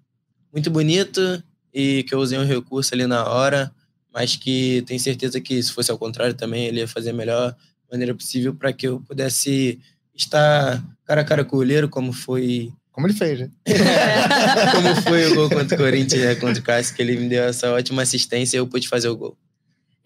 muito bonito e que eu usei um recurso ali na hora, mas que tenho certeza que se fosse ao contrário também ele ia fazer a melhor maneira possível para que eu pudesse estar cara a cara com o olheiro, como foi como ele fez, né? *laughs* como foi o gol contra o Corinthians, né, contra o Cássio, que ele me deu essa ótima assistência e eu pude fazer o gol.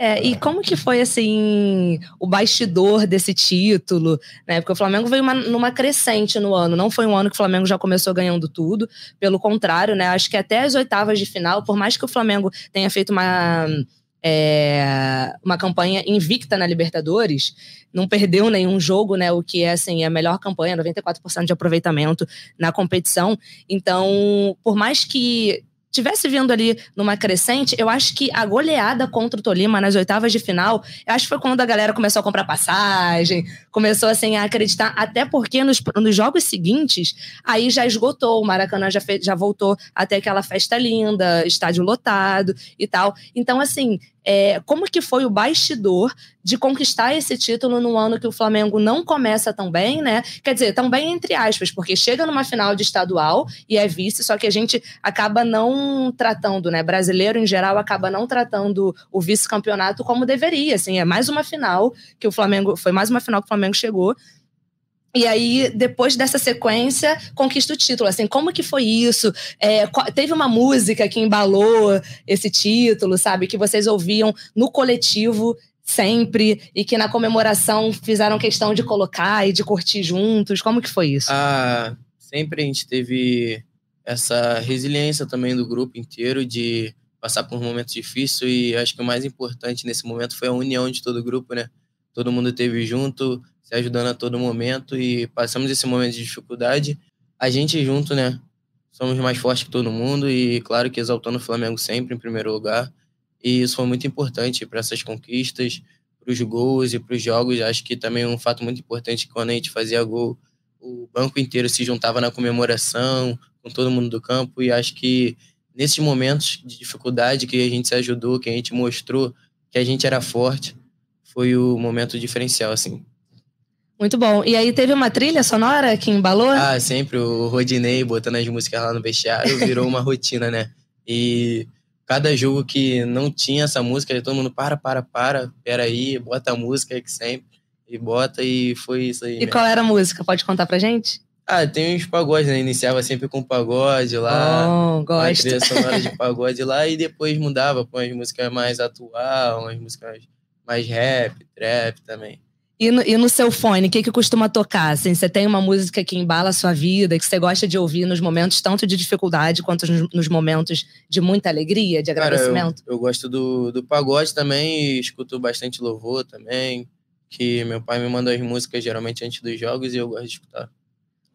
É, e como que foi, assim, o bastidor desse título, né? Porque o Flamengo veio uma, numa crescente no ano. Não foi um ano que o Flamengo já começou ganhando tudo. Pelo contrário, né? Acho que até as oitavas de final, por mais que o Flamengo tenha feito uma é, uma campanha invicta na Libertadores, não perdeu nenhum jogo, né? O que é assim, a melhor campanha, 94% de aproveitamento na competição. Então, por mais que tivesse vindo ali numa crescente, eu acho que a goleada contra o Tolima nas oitavas de final, eu acho que foi quando a galera começou a comprar passagem, começou assim a acreditar, até porque nos, nos jogos seguintes, aí já esgotou, o Maracanã já, fez, já voltou até aquela festa linda, estádio lotado e tal. Então, assim, é, como que foi o bastidor de conquistar esse título no ano que o Flamengo não começa tão bem, né? Quer dizer, tão bem entre aspas, porque chega numa final de estadual e é vice, só que a gente acaba não tratando, né? Brasileiro em geral acaba não tratando o vice-campeonato como deveria, assim, é mais uma final que o Flamengo, foi mais uma final que o Flamengo chegou e aí, depois dessa sequência, conquista o título. Assim, como que foi isso? É, teve uma música que embalou esse título, sabe? Que vocês ouviam no coletivo sempre e que na comemoração fizeram questão de colocar e de curtir juntos. Como que foi isso? Ah, sempre a gente teve essa resiliência também do grupo inteiro de passar por um momento difícil e acho que o mais importante nesse momento foi a união de todo o grupo, né? Todo mundo esteve junto, se ajudando a todo momento e passamos esse momento de dificuldade. A gente junto, né? Somos mais fortes que todo mundo e, claro, que exaltando o Flamengo sempre em primeiro lugar. E isso foi muito importante para essas conquistas, para os gols e para os jogos. Acho que também um fato muito importante que quando a gente fazia gol, o banco inteiro se juntava na comemoração, com todo mundo do campo. E acho que nesses momentos de dificuldade que a gente se ajudou, que a gente mostrou que a gente era forte, foi o momento diferencial, assim. Muito bom. E aí teve uma trilha sonora que embalou? Ah, sempre o Rodinei botando as músicas lá no vestiário virou uma *laughs* rotina, né? E cada jogo que não tinha essa música, todo mundo para, para, para, peraí, bota a música que sempre. E bota e foi isso aí. E mesmo. qual era a música? Pode contar pra gente? Ah, tem uns pagodes, né? Iniciava sempre com pagode lá. Oh, gosto. A trilha sonora de *laughs* pagode lá e depois mudava com as músicas mais atual, umas músicas mais rap, trap também. E no, e no seu fone, o que, que costuma tocar? Assim, você tem uma música que embala a sua vida, que você gosta de ouvir nos momentos tanto de dificuldade quanto nos, nos momentos de muita alegria, de agradecimento? Cara, eu, eu, gosto do, do pagode também e escuto bastante louvor também. Que meu pai me manda as músicas geralmente antes dos jogos e eu gosto de escutar.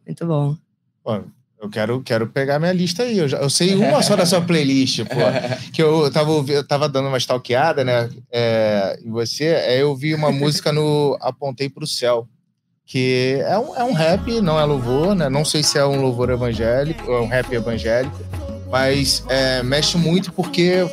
Muito bom. Bom, eu quero, quero pegar minha lista aí. Eu, já, eu sei uma só da sua *laughs* playlist, pô. Que eu tava, eu tava dando uma stalkeada, né? É, em você. Aí eu vi uma *laughs* música no Apontei pro Céu. Que é um, é um rap, não é louvor, né? Não sei se é um louvor evangélico, ou é um rap evangélico. Mas é, mexe muito porque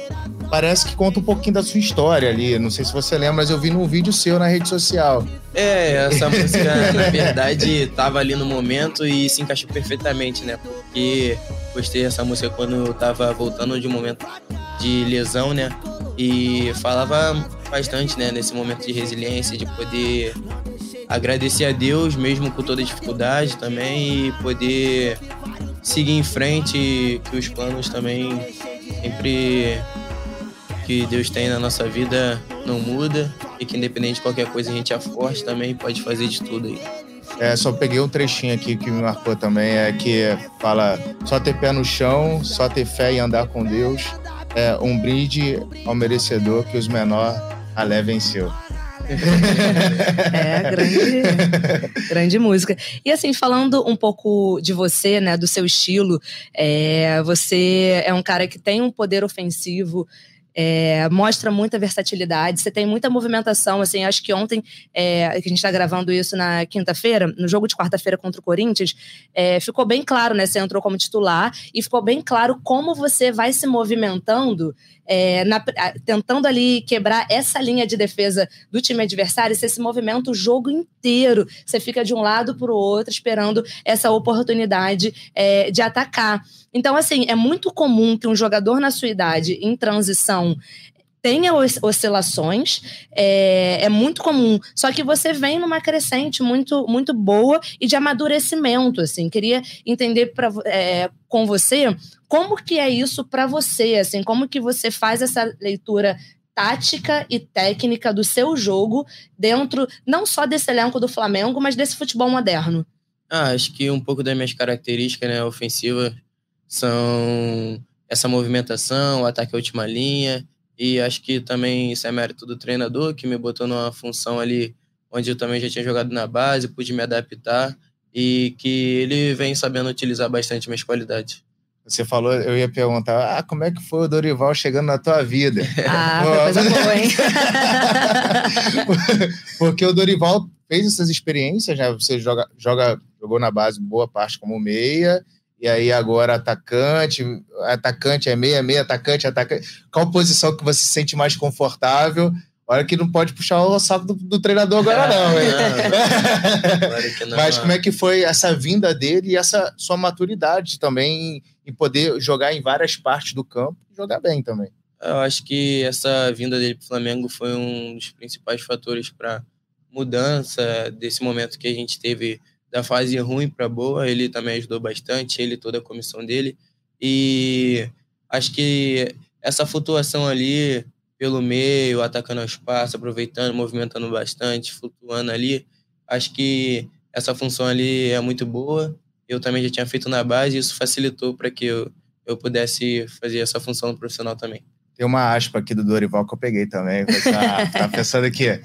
parece que conta um pouquinho da sua história ali. Não sei se você lembra, mas eu vi num vídeo seu na rede social. É, essa música, na verdade, tava ali no momento e se encaixou perfeitamente, né? Porque gostei dessa música quando eu tava voltando de um momento de lesão, né? E falava bastante, né, nesse momento de resiliência, de poder agradecer a Deus mesmo com toda a dificuldade também e poder seguir em frente, que os planos também sempre que Deus tem na nossa vida não muda e que independente de qualquer coisa a gente é forte também pode fazer de tudo aí. É, só peguei um trechinho aqui que me marcou também, é que fala só ter pé no chão, só ter fé e andar com Deus, é um brinde ao merecedor que os menor a lé venceu. *laughs* é, grande, grande música. E assim, falando um pouco de você, né, do seu estilo, é, você é um cara que tem um poder ofensivo é, mostra muita versatilidade, você tem muita movimentação, assim, acho que ontem, é, que a gente está gravando isso na quinta-feira, no jogo de quarta-feira contra o Corinthians, é, ficou bem claro, né, você entrou como titular, e ficou bem claro como você vai se movimentando, é, na, tentando ali quebrar essa linha de defesa do time adversário, você se movimenta o jogo inteiro, você fica de um lado para o outro, esperando essa oportunidade é, de atacar. Então, assim, é muito comum que um jogador na sua idade, em transição, tenha oscilações, é, é, muito comum. Só que você vem numa crescente muito, muito boa e de amadurecimento, assim. Queria entender pra, é, com você como que é isso para você, assim, como que você faz essa leitura tática e técnica do seu jogo dentro não só desse elenco do Flamengo, mas desse futebol moderno. Ah, acho que um pouco das minhas características, né, ofensiva, são essa movimentação, o ataque à última linha E acho que também isso é mérito do treinador, que me botou numa função ali onde eu também já tinha jogado na base, pude me adaptar e que ele vem sabendo utilizar bastante minhas qualidades. Você falou, eu ia perguntar, ah, como é que foi o Dorival chegando na tua vida? Ah, foi coisa boa, hein? *laughs* Porque o Dorival fez essas experiências, né? Você joga, joga, jogou na base boa parte como meia, e aí agora atacante, atacante é meia, meia, atacante, atacante. Qual posição que você se sente mais confortável? Olha que não pode puxar o saco do, do treinador agora, *laughs* não, hein? Não, não. Mas como é que foi essa vinda dele e essa sua maturidade também em poder jogar em várias partes do campo e jogar bem também? Eu acho que essa vinda dele para o Flamengo foi um dos principais fatores para mudança desse momento que a gente teve da fase ruim para boa. Ele também ajudou bastante, ele toda a comissão dele. E acho que essa flutuação ali pelo meio, atacando o espaço, aproveitando, movimentando bastante, flutuando ali. Acho que essa função ali é muito boa. Eu também já tinha feito na base e isso facilitou para que eu, eu pudesse fazer essa função no profissional também. Tem uma aspa aqui do Dorival que eu peguei também. *laughs* Tá, pensando aqui.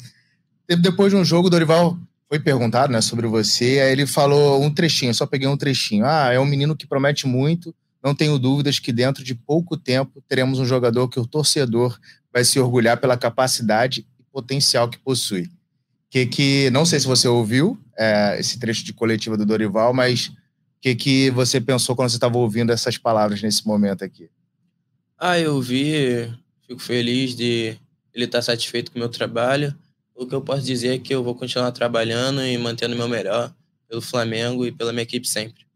Depois de um jogo, o Dorival foi perguntado né, sobre você, aí ele falou um trechinho, só peguei um trechinho. Ah, é um menino que promete muito, não tenho dúvidas que dentro de pouco tempo teremos um jogador que o torcedor vai se orgulhar pela capacidade e potencial que possui. Que, que não sei se você ouviu é, esse trecho de coletiva do Dorival, mas o que, que você pensou quando você estava ouvindo essas palavras nesse momento aqui? Ah, eu vi, fico feliz de ele estar satisfeito com o meu trabalho. O que eu posso dizer é que eu vou continuar trabalhando e mantendo o meu melhor pelo Flamengo e pela minha equipe sempre.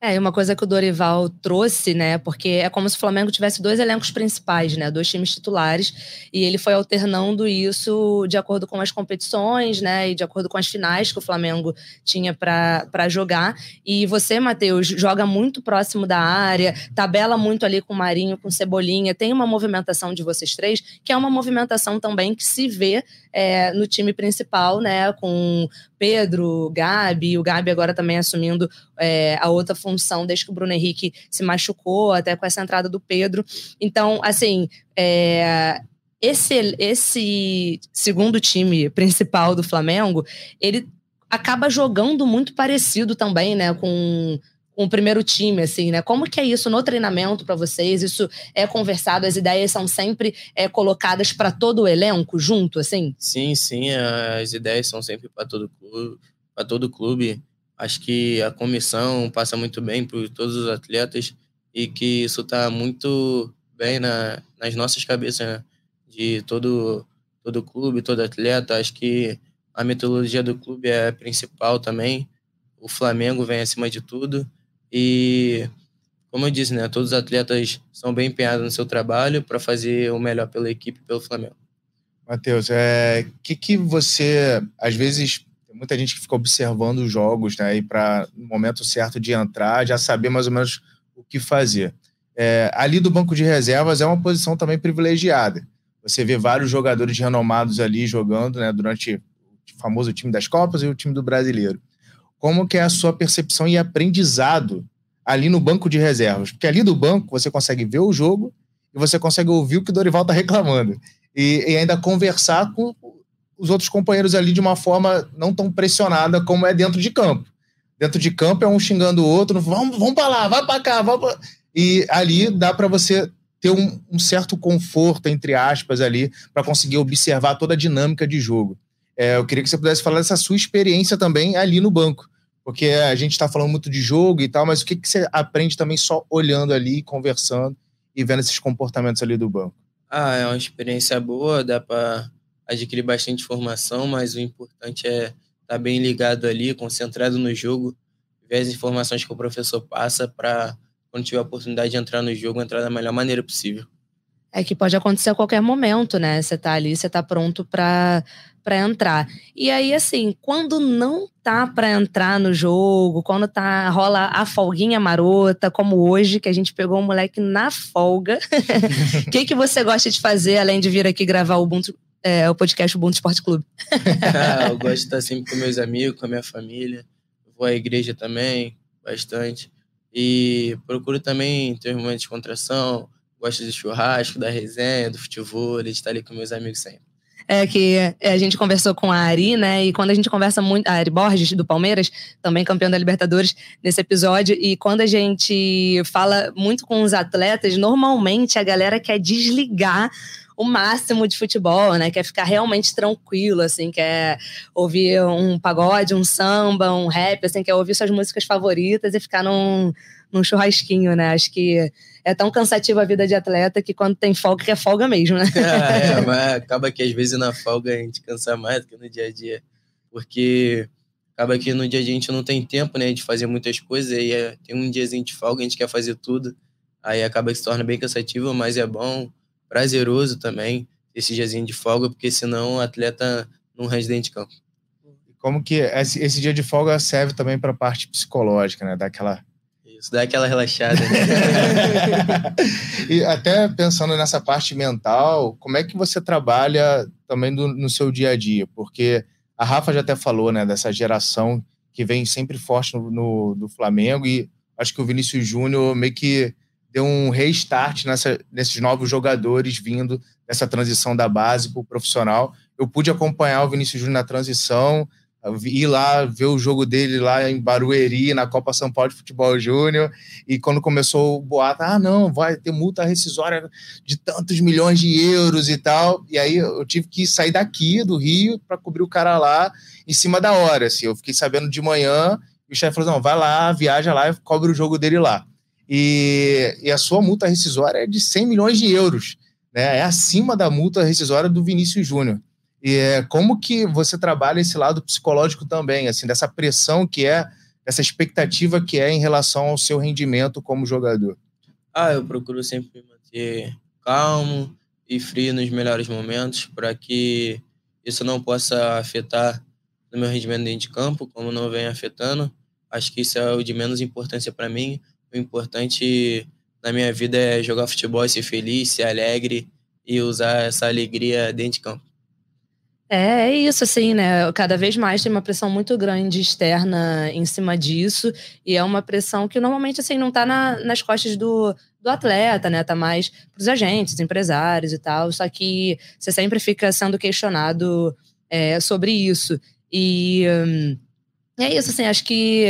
É, e uma coisa que o Dorival trouxe, né? Porque é como se o Flamengo tivesse dois elencos principais, né? Dois times titulares. E ele foi alternando isso de acordo com as competições, né? E de acordo com as finais que o Flamengo tinha para jogar. E você, Matheus, joga muito próximo da área, tabela muito ali com o Marinho, com o Cebolinha. Tem uma movimentação de vocês três, que é uma movimentação também que se vê é, no time principal, né? Com Pedro, Gabi, o Gabi agora também assumindo é, a outra função desde que o Bruno Henrique se machucou, até com essa entrada do Pedro. Então, assim, é, esse, esse segundo time principal do Flamengo, ele acaba jogando muito parecido também, né, com o primeiro time, assim, né? Como que é isso no treinamento para vocês? Isso é conversado? As ideias são sempre é, colocadas para todo o elenco junto, assim? Sim, sim. As ideias são sempre para todo clube, para todo clube. Acho que a comissão passa muito bem por todos os atletas e que isso está muito bem na, nas nossas cabeças, né? De todo todo clube, todo atleta. Acho que a metodologia do clube é a principal também. O Flamengo vem acima de tudo e, como eu disse, né, todos os atletas são bem empenhados no seu trabalho para fazer o melhor pela equipe e pelo Flamengo. Matheus, o é, que, que você, às vezes, tem muita gente que fica observando os jogos, né, para no momento certo de entrar, já saber mais ou menos o que fazer. É, ali do banco de reservas é uma posição também privilegiada. Você vê vários jogadores renomados ali jogando, né, durante o famoso time das Copas e o time do Brasileiro como que é a sua percepção e aprendizado ali no banco de reservas. Porque ali do banco você consegue ver o jogo e você consegue ouvir o que o Dorival está reclamando. E, e, ainda conversar com os outros companheiros ali de uma forma não tão pressionada como é dentro de campo. Dentro de campo é um xingando o outro, vamos, vamos para lá, vai para cá, pra... E ali dá para você ter um, um, certo conforto, entre aspas, ali, para conseguir observar toda a dinâmica de jogo. É, eu queria que você pudesse falar dessa sua experiência também ali no banco. Porque a gente está falando muito de jogo e tal, mas o que, que você aprende também só olhando ali, conversando e vendo esses comportamentos ali do banco? Ah, é uma experiência boa, dá para adquirir bastante informação, mas o importante é estar tá bem ligado ali, concentrado no jogo, ver as informações que o professor passa para, quando tiver a oportunidade de entrar no jogo, entrar da melhor maneira possível. É que pode acontecer a qualquer momento, né? Você tá ali, você tá pronto para para entrar. E aí assim, quando não tá para entrar no jogo, quando tá rola a folguinha marota, como hoje que a gente pegou um moleque na folga. O *laughs* que que você gosta de fazer além de vir aqui gravar o Ubuntu, é, o podcast Ubuntu Esporte Clube? ah, *laughs* eu gosto de *laughs* estar sempre com meus amigos, com a minha família. Vou à igreja também, bastante. E procuro também ter uma descontração, gosto de churrasco, da resenha, do futebol, de estar ali com meus amigos sempre. É que é, a gente conversou com a Ari, né? E quando a gente conversa muito. A Ari Borges, do Palmeiras, também campeão da Libertadores, nesse episódio. E quando a gente fala muito com os atletas, normalmente a galera quer desligar o máximo de futebol, né? Quer ficar realmente tranquilo, assim, quer ouvir um pagode, um samba, um rap, assim, quer ouvir suas músicas favoritas e ficar num, num churrasquinho, né? Acho que é tão cansativa a vida de atleta que quando tem folga, que é folga mesmo, né? *laughs* é, mas acaba que às vezes na folga a gente cansa mais do que no dia a dia. Porque acaba que no dia a dia a gente não tem tempo, né, de fazer muitas coisas, aí é, tem um diazinho de folga, a gente quer fazer tudo, aí acaba que se torna bem cansativo, mas é bom, prazeroso também esse diazinho de folga, porque senão o atleta não rende dentro de campo. Como que esse, esse dia de folga serve também para a parte psicológica, né? Daquela isso, dá aquela relaxada. Né? *laughs* e até pensando nessa parte mental, como é que você trabalha também do, no seu dia a dia? Porque a Rafa já até falou, né, dessa geração que vem sempre forte no, no do Flamengo e acho que o Vinícius Júnior meio que deu um restart nessa, nesses novos jogadores vindo dessa transição da base para o profissional. Eu pude acompanhar o Vinícius Júnior na transição, ir lá ver o jogo dele lá em Barueri, na Copa São Paulo de Futebol Júnior, e quando começou o boato, ah, não, vai ter multa rescisória de tantos milhões de euros e tal, e aí eu tive que sair daqui, do Rio, para cobrir o cara lá em cima da hora, assim, eu fiquei sabendo de manhã, e o chefe falou, não, vai lá, viaja lá e cobre o jogo dele lá. E, e a sua multa rescisória é de 100 milhões de euros, né? É acima da multa rescisória do Vinícius Júnior. E é, como que você trabalha esse lado psicológico também, assim, dessa pressão que é, essa expectativa que é em relação ao seu rendimento como jogador? Ah, eu procuro sempre manter calmo e frio nos melhores momentos para que isso não possa afetar no meu rendimento dentro de campo, como não vem afetando. Acho que isso é o de menos importância para mim. O importante na minha vida é jogar futebol, ser feliz, ser alegre e usar essa alegria dentro de campo. É, é isso, assim, né? Cada vez mais tem uma pressão muito grande externa em cima disso, e é uma pressão que normalmente, assim, não tá na, nas costas do, do atleta, né? Tá mais pros agentes, empresários e tal, só que você sempre fica sendo questionado é, sobre isso. E. Hum, é isso, assim, acho que,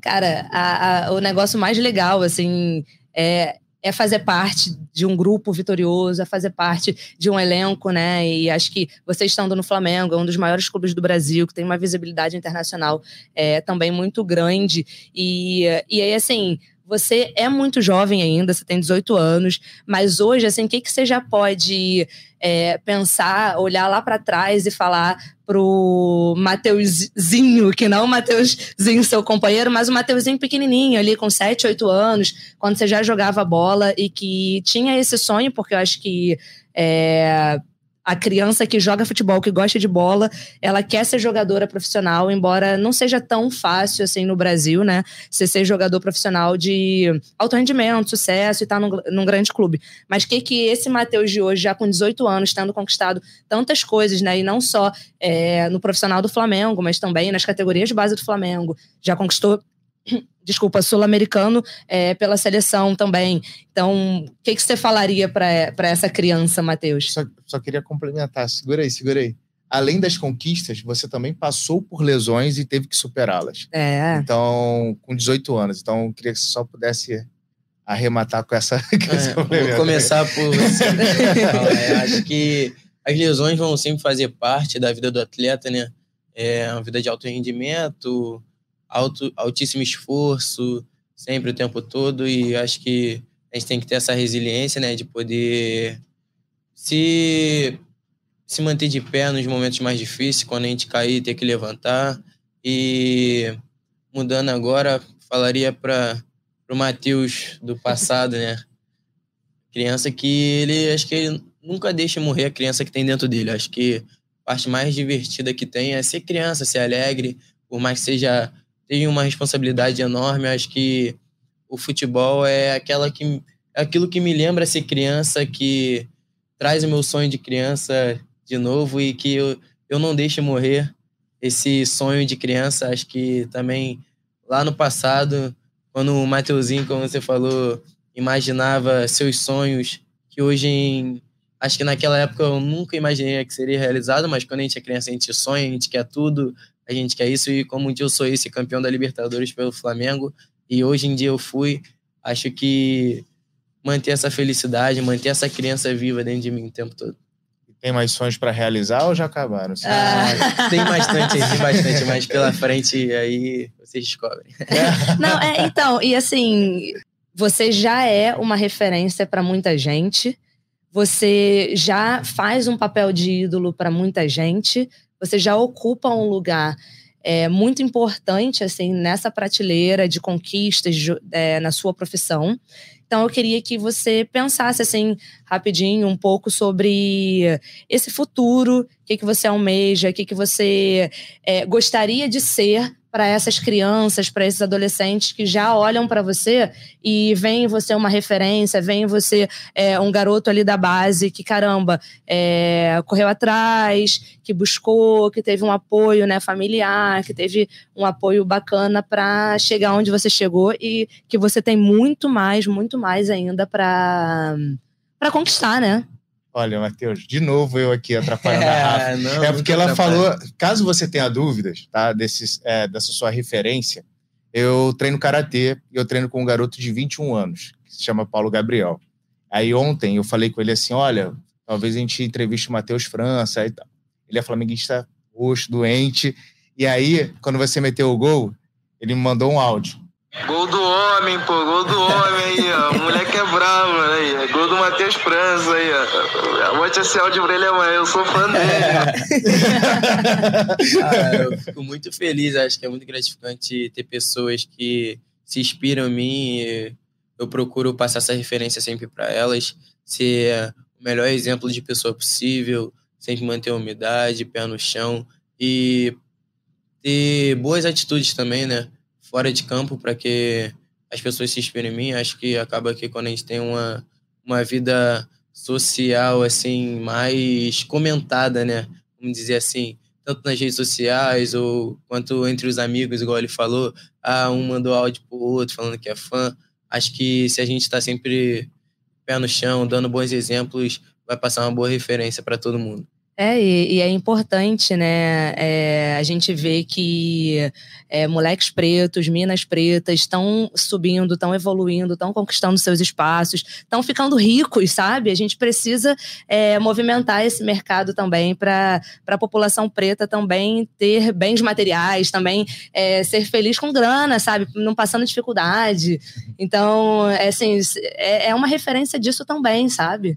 cara, a, a, o negócio mais legal, assim, é, é fazer parte de um grupo vitorioso, é fazer parte de um elenco, né? E acho que você estando no Flamengo, é um dos maiores clubes do Brasil, que tem uma visibilidade internacional é, também muito grande. E, e aí, assim, você é muito jovem ainda, você tem 18 anos, mas hoje, assim, o que, que você já pode é, pensar, olhar lá para trás e falar pro Mateuzinho, que não o Mateuzinho, seu companheiro, mas o Mateuzinho pequenininho ali, com 7, 8 anos, quando você já jogava bola e que tinha esse sonho, porque eu acho que é, a criança que joga futebol, que gosta de bola, ela quer ser jogadora profissional, embora não seja tão fácil assim no Brasil, né? Você ser jogador profissional de alto rendimento, sucesso e estar tá num, num, grande clube. Mas que que esse Matheus de hoje, já com 18 anos, tendo conquistado tantas coisas, né? E não só é, no profissional do Flamengo, mas também nas categorias de base do Flamengo, já conquistou desculpa, sul-americano é, pela seleção também. Então, o que, que você falaria para essa criança, Matheus? Só, só queria complementar, segura aí, segura aí. Além das conquistas, você também passou por lesões e teve que superá-las. É. Então, com 18 anos. Então, eu queria que você só pudesse arrematar com essa. *laughs* É, vou começar por. *laughs* é, acho que as lesões vão sempre fazer parte da vida do atleta, né? É uma vida de alto rendimento, alto, altíssimo esforço, sempre o tempo todo, e acho que a gente tem que ter essa resiliência, né, de poder se, se manter de pé nos momentos mais difíceis, quando a gente cair, ter que levantar. E mudando agora, falaria para o Matheus do passado, né? Criança que ele, acho que ele nunca deixa morrer a criança que tem dentro dele. Acho que a parte mais divertida que tem é ser criança, ser alegre, por mais que seja tem uma responsabilidade enorme. Acho que o futebol é aquela que é aquilo que me lembra ser criança, que traz o meu sonho de criança de novo e que eu, eu não deixe morrer esse sonho de criança. Acho que também lá no passado, quando o Mateuzinho, como você falou, imaginava seus sonhos que hoje em, acho que naquela época eu nunca imaginei que seria realizado, mas quando a gente é criança a gente sonha, a gente quer tudo, a gente quer isso e como um dia eu sou esse campeão da Libertadores pelo Flamengo e hoje em dia eu fui, acho que manter essa felicidade, manter essa criança viva dentro de mim o tempo todo. Tem mais sonhos para realizar ou já acabaram? Ah, tem bastante, tem bastante, mas pela frente aí vocês descobrem. Não, é, então, e assim, você já é uma referência para muita gente, você já faz um papel de ídolo para muita gente, você já ocupa um lugar é, muito importante assim nessa prateleira de conquistas é, na sua profissão. Então eu queria que você pensasse assim rapidinho um pouco sobre esse futuro, o que, que você almeja, o que, que você é, gostaria de ser para essas crianças, para esses adolescentes que já olham para você e veem você uma referência, veem você é, um garoto ali da base que, caramba, é, correu atrás, que buscou, que teve um apoio né, familiar, que teve um apoio bacana para chegar onde você chegou e que você tem muito mais, muito mais ainda para conquistar, né? Olha, Matheus, de novo eu aqui atrapalhando *laughs* é, a Rafa. Não, é porque ela falou, caso você tenha dúvidas, tá, desses, é, dessa sua referência, eu treino karatê e eu treino com um garoto de 21 anos, que se chama Paulo Gabriel. Aí ontem eu falei com ele assim: olha, talvez a gente entreviste o Matheus França e tal. Ele é flamenguista roxo, doente. E aí, quando você meteu o gol, ele me mandou um áudio. Gol do homem, pô, gol do homem aí, ó. O moleque é bravo, né? Aí. Gol do Matheus França aí, ó. Bote esse áudio pra ele amanhã, eu sou fã dele. *laughs* ah, eu fico muito feliz, acho que é muito gratificante ter pessoas que se inspiram em mim. eu procuro passar essa referência sempre para elas, ser o melhor exemplo de pessoa possível, sempre manter a umidade, pé no chão e ter boas atitudes também, né? Fora de campo para que as pessoas se inspirem em mim. Acho que acaba que quando a gente tem uma, uma vida social assim mais comentada, né? Vamos dizer assim, tanto nas redes sociais ou quanto entre os amigos, igual ele falou, ah, um mandou áudio pro outro falando que é fã. Acho que se a gente está sempre pé no chão, dando bons exemplos, vai passar uma boa referência para todo mundo. É, e, e, é importante, né? É, a gente vê que é, moleques pretos, minas pretas estão subindo, estão evoluindo, estão conquistando seus espaços, estão ficando ricos, sabe? A gente precisa é, movimentar esse mercado também para a população preta também ter bens materiais, também é, ser feliz com grana, sabe? Não passando dificuldade. Então, é, assim, é, é uma referência disso também, sabe?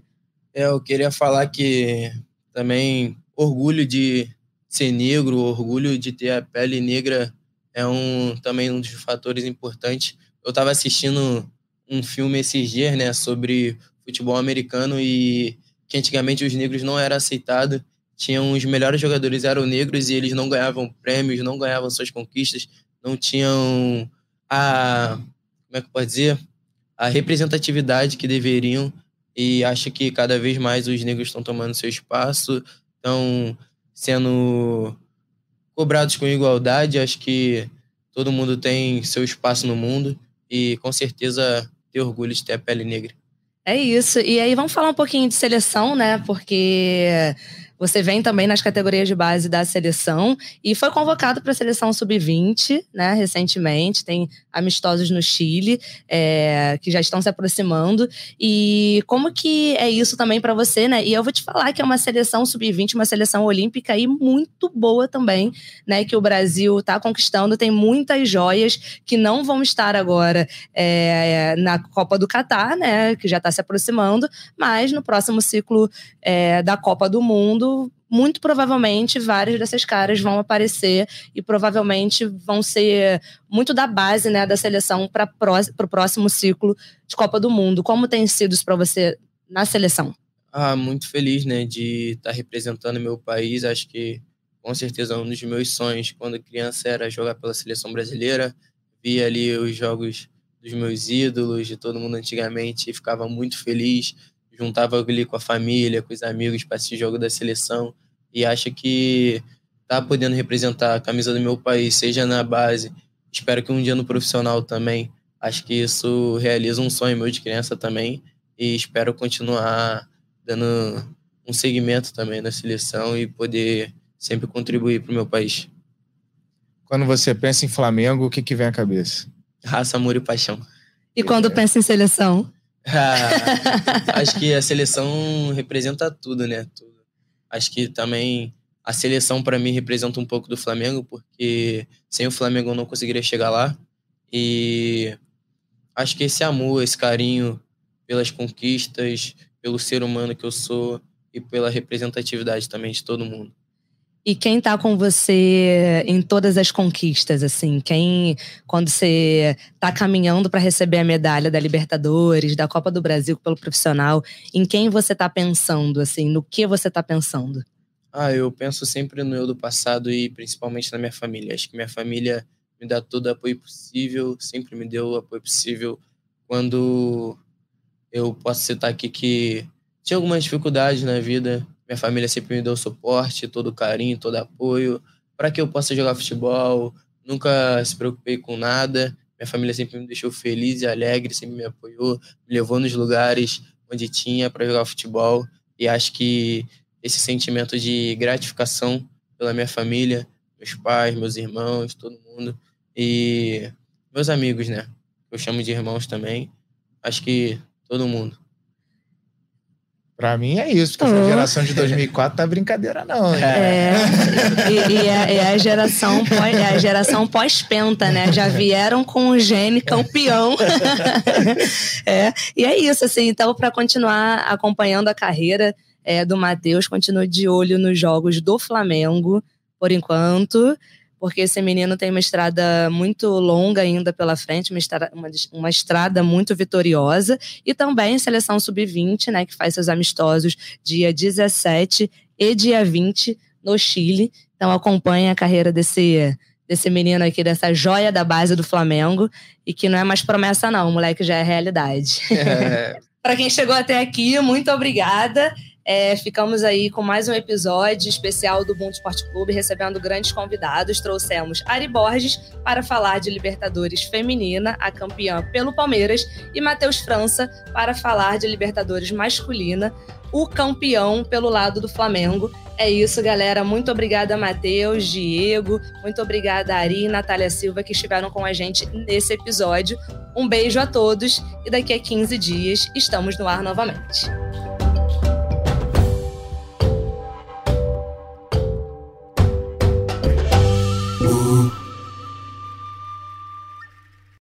É, eu queria falar que também orgulho de ser negro, orgulho de ter a pele negra é um também um dos fatores importantes. Eu estava assistindo um filme esses dias, né, sobre futebol americano e que antigamente os negros não era aceitado. Tinham os melhores jogadores eram negros e eles não ganhavam prêmios, não ganhavam suas conquistas, não tinham a como é que pode dizer a representatividade que deveriam e acho que cada vez mais os negros estão tomando seu espaço, estão sendo cobrados com igualdade. Acho que todo mundo tem seu espaço no mundo e com certeza ter orgulho de ter a pele negra. É isso. E aí vamos falar um pouquinho de seleção, né? Porque você vem também nas categorias de base da seleção e foi convocado para a seleção sub-20, né, recentemente. Tem amistosos no Chile é, que já estão se aproximando. E como que é isso também para você, né? E eu vou te falar que é uma seleção sub-20, uma seleção olímpica e muito boa também, né? Que o Brasil está conquistando. Tem muitas joias que não vão estar agora é, na Copa do Catar, né? Que já está se aproximando, mas no próximo ciclo é, da Copa do Mundo muito provavelmente várias dessas caras vão aparecer e provavelmente vão ser muito da base né, da seleção para o próximo ciclo de Copa do Mundo. Como tem sido isso para você na seleção? Ah, muito feliz né, de estar tá representando meu país. Acho que com certeza um dos meus sonhos quando criança era jogar pela seleção brasileira. Via ali os jogos dos meus ídolos, de todo mundo antigamente, e ficava muito feliz juntava ali com a família, com os amigos para assistir jogo da seleção e acho que tá podendo representar a camisa do meu país, seja na base, espero que um dia no profissional também. Acho que isso realiza um sonho meu de criança também e espero continuar dando um segmento também na seleção e poder sempre contribuir para o meu país. Quando você pensa em Flamengo, o que, que vem à cabeça? Raça, amor e paixão. E quando pensa em seleção? *laughs* Acho que a seleção representa tudo, né? Tudo. Acho que também a seleção para mim representa um pouco do Flamengo, porque sem o Flamengo eu não conseguiria chegar lá. E acho que esse amor, esse carinho pelas conquistas, pelo ser humano que eu sou e pela representatividade também de todo mundo. E quem tá com você em todas as conquistas, assim? Quem, quando você tá caminhando para receber a medalha da Libertadores, da Copa do Brasil pelo profissional, em quem você tá pensando, assim? No que você tá pensando? Ah, eu penso sempre no eu do passado e principalmente na minha família. Acho que minha família me dá todo o apoio possível, sempre me deu o apoio possível. Quando eu posso citar aqui que tinha algumas dificuldades na vida, minha família sempre me deu suporte, todo carinho, todo apoio, para que eu possa jogar futebol. Nunca se preocupei com nada. Minha família sempre me deixou feliz e alegre, sempre me apoiou, me levou nos lugares onde tinha para jogar futebol. E acho que esse sentimento de gratificação pela minha família, meus pais, meus irmãos, todo mundo e meus amigos, né? Eu chamo de irmãos também. Acho que todo mundo. Pra mim é isso, porque essa geração de 2004 tá brincadeira, não. Né? É. e, e é, é, a geração pós, é a geração pós-penta, né? Já vieram com o gene campeão. *laughs* é. E é isso, assim. Então, para continuar acompanhando a carreira é, do Matheus, continue de olho nos jogos do Flamengo, por enquanto porque esse menino tem uma estrada muito longa ainda pela frente, uma estrada, uma, uma estrada muito vitoriosa, e também seleção sub-20, né, que faz seus amistosos dia 17 e dia 20 no Chile. Então acompanha a carreira desse desse menino aqui, dessa joia da base do Flamengo, e que não é mais promessa não, o moleque já é realidade. É. *laughs* Para quem chegou até aqui, muito obrigada. É, ficamos aí com mais um episódio especial do Mundo Esporte Clube, recebendo grandes convidados. Trouxemos Ari Borges para falar de Libertadores Feminina, a campeã pelo Palmeiras, e Matheus França para falar de Libertadores Masculina, o campeão pelo lado do Flamengo. É isso, galera. Muito obrigada, Matheus, Diego. Muito obrigada, Ari e Natália Silva, que estiveram com a gente nesse episódio. Um beijo a todos e daqui a 15 dias estamos no ar novamente. you.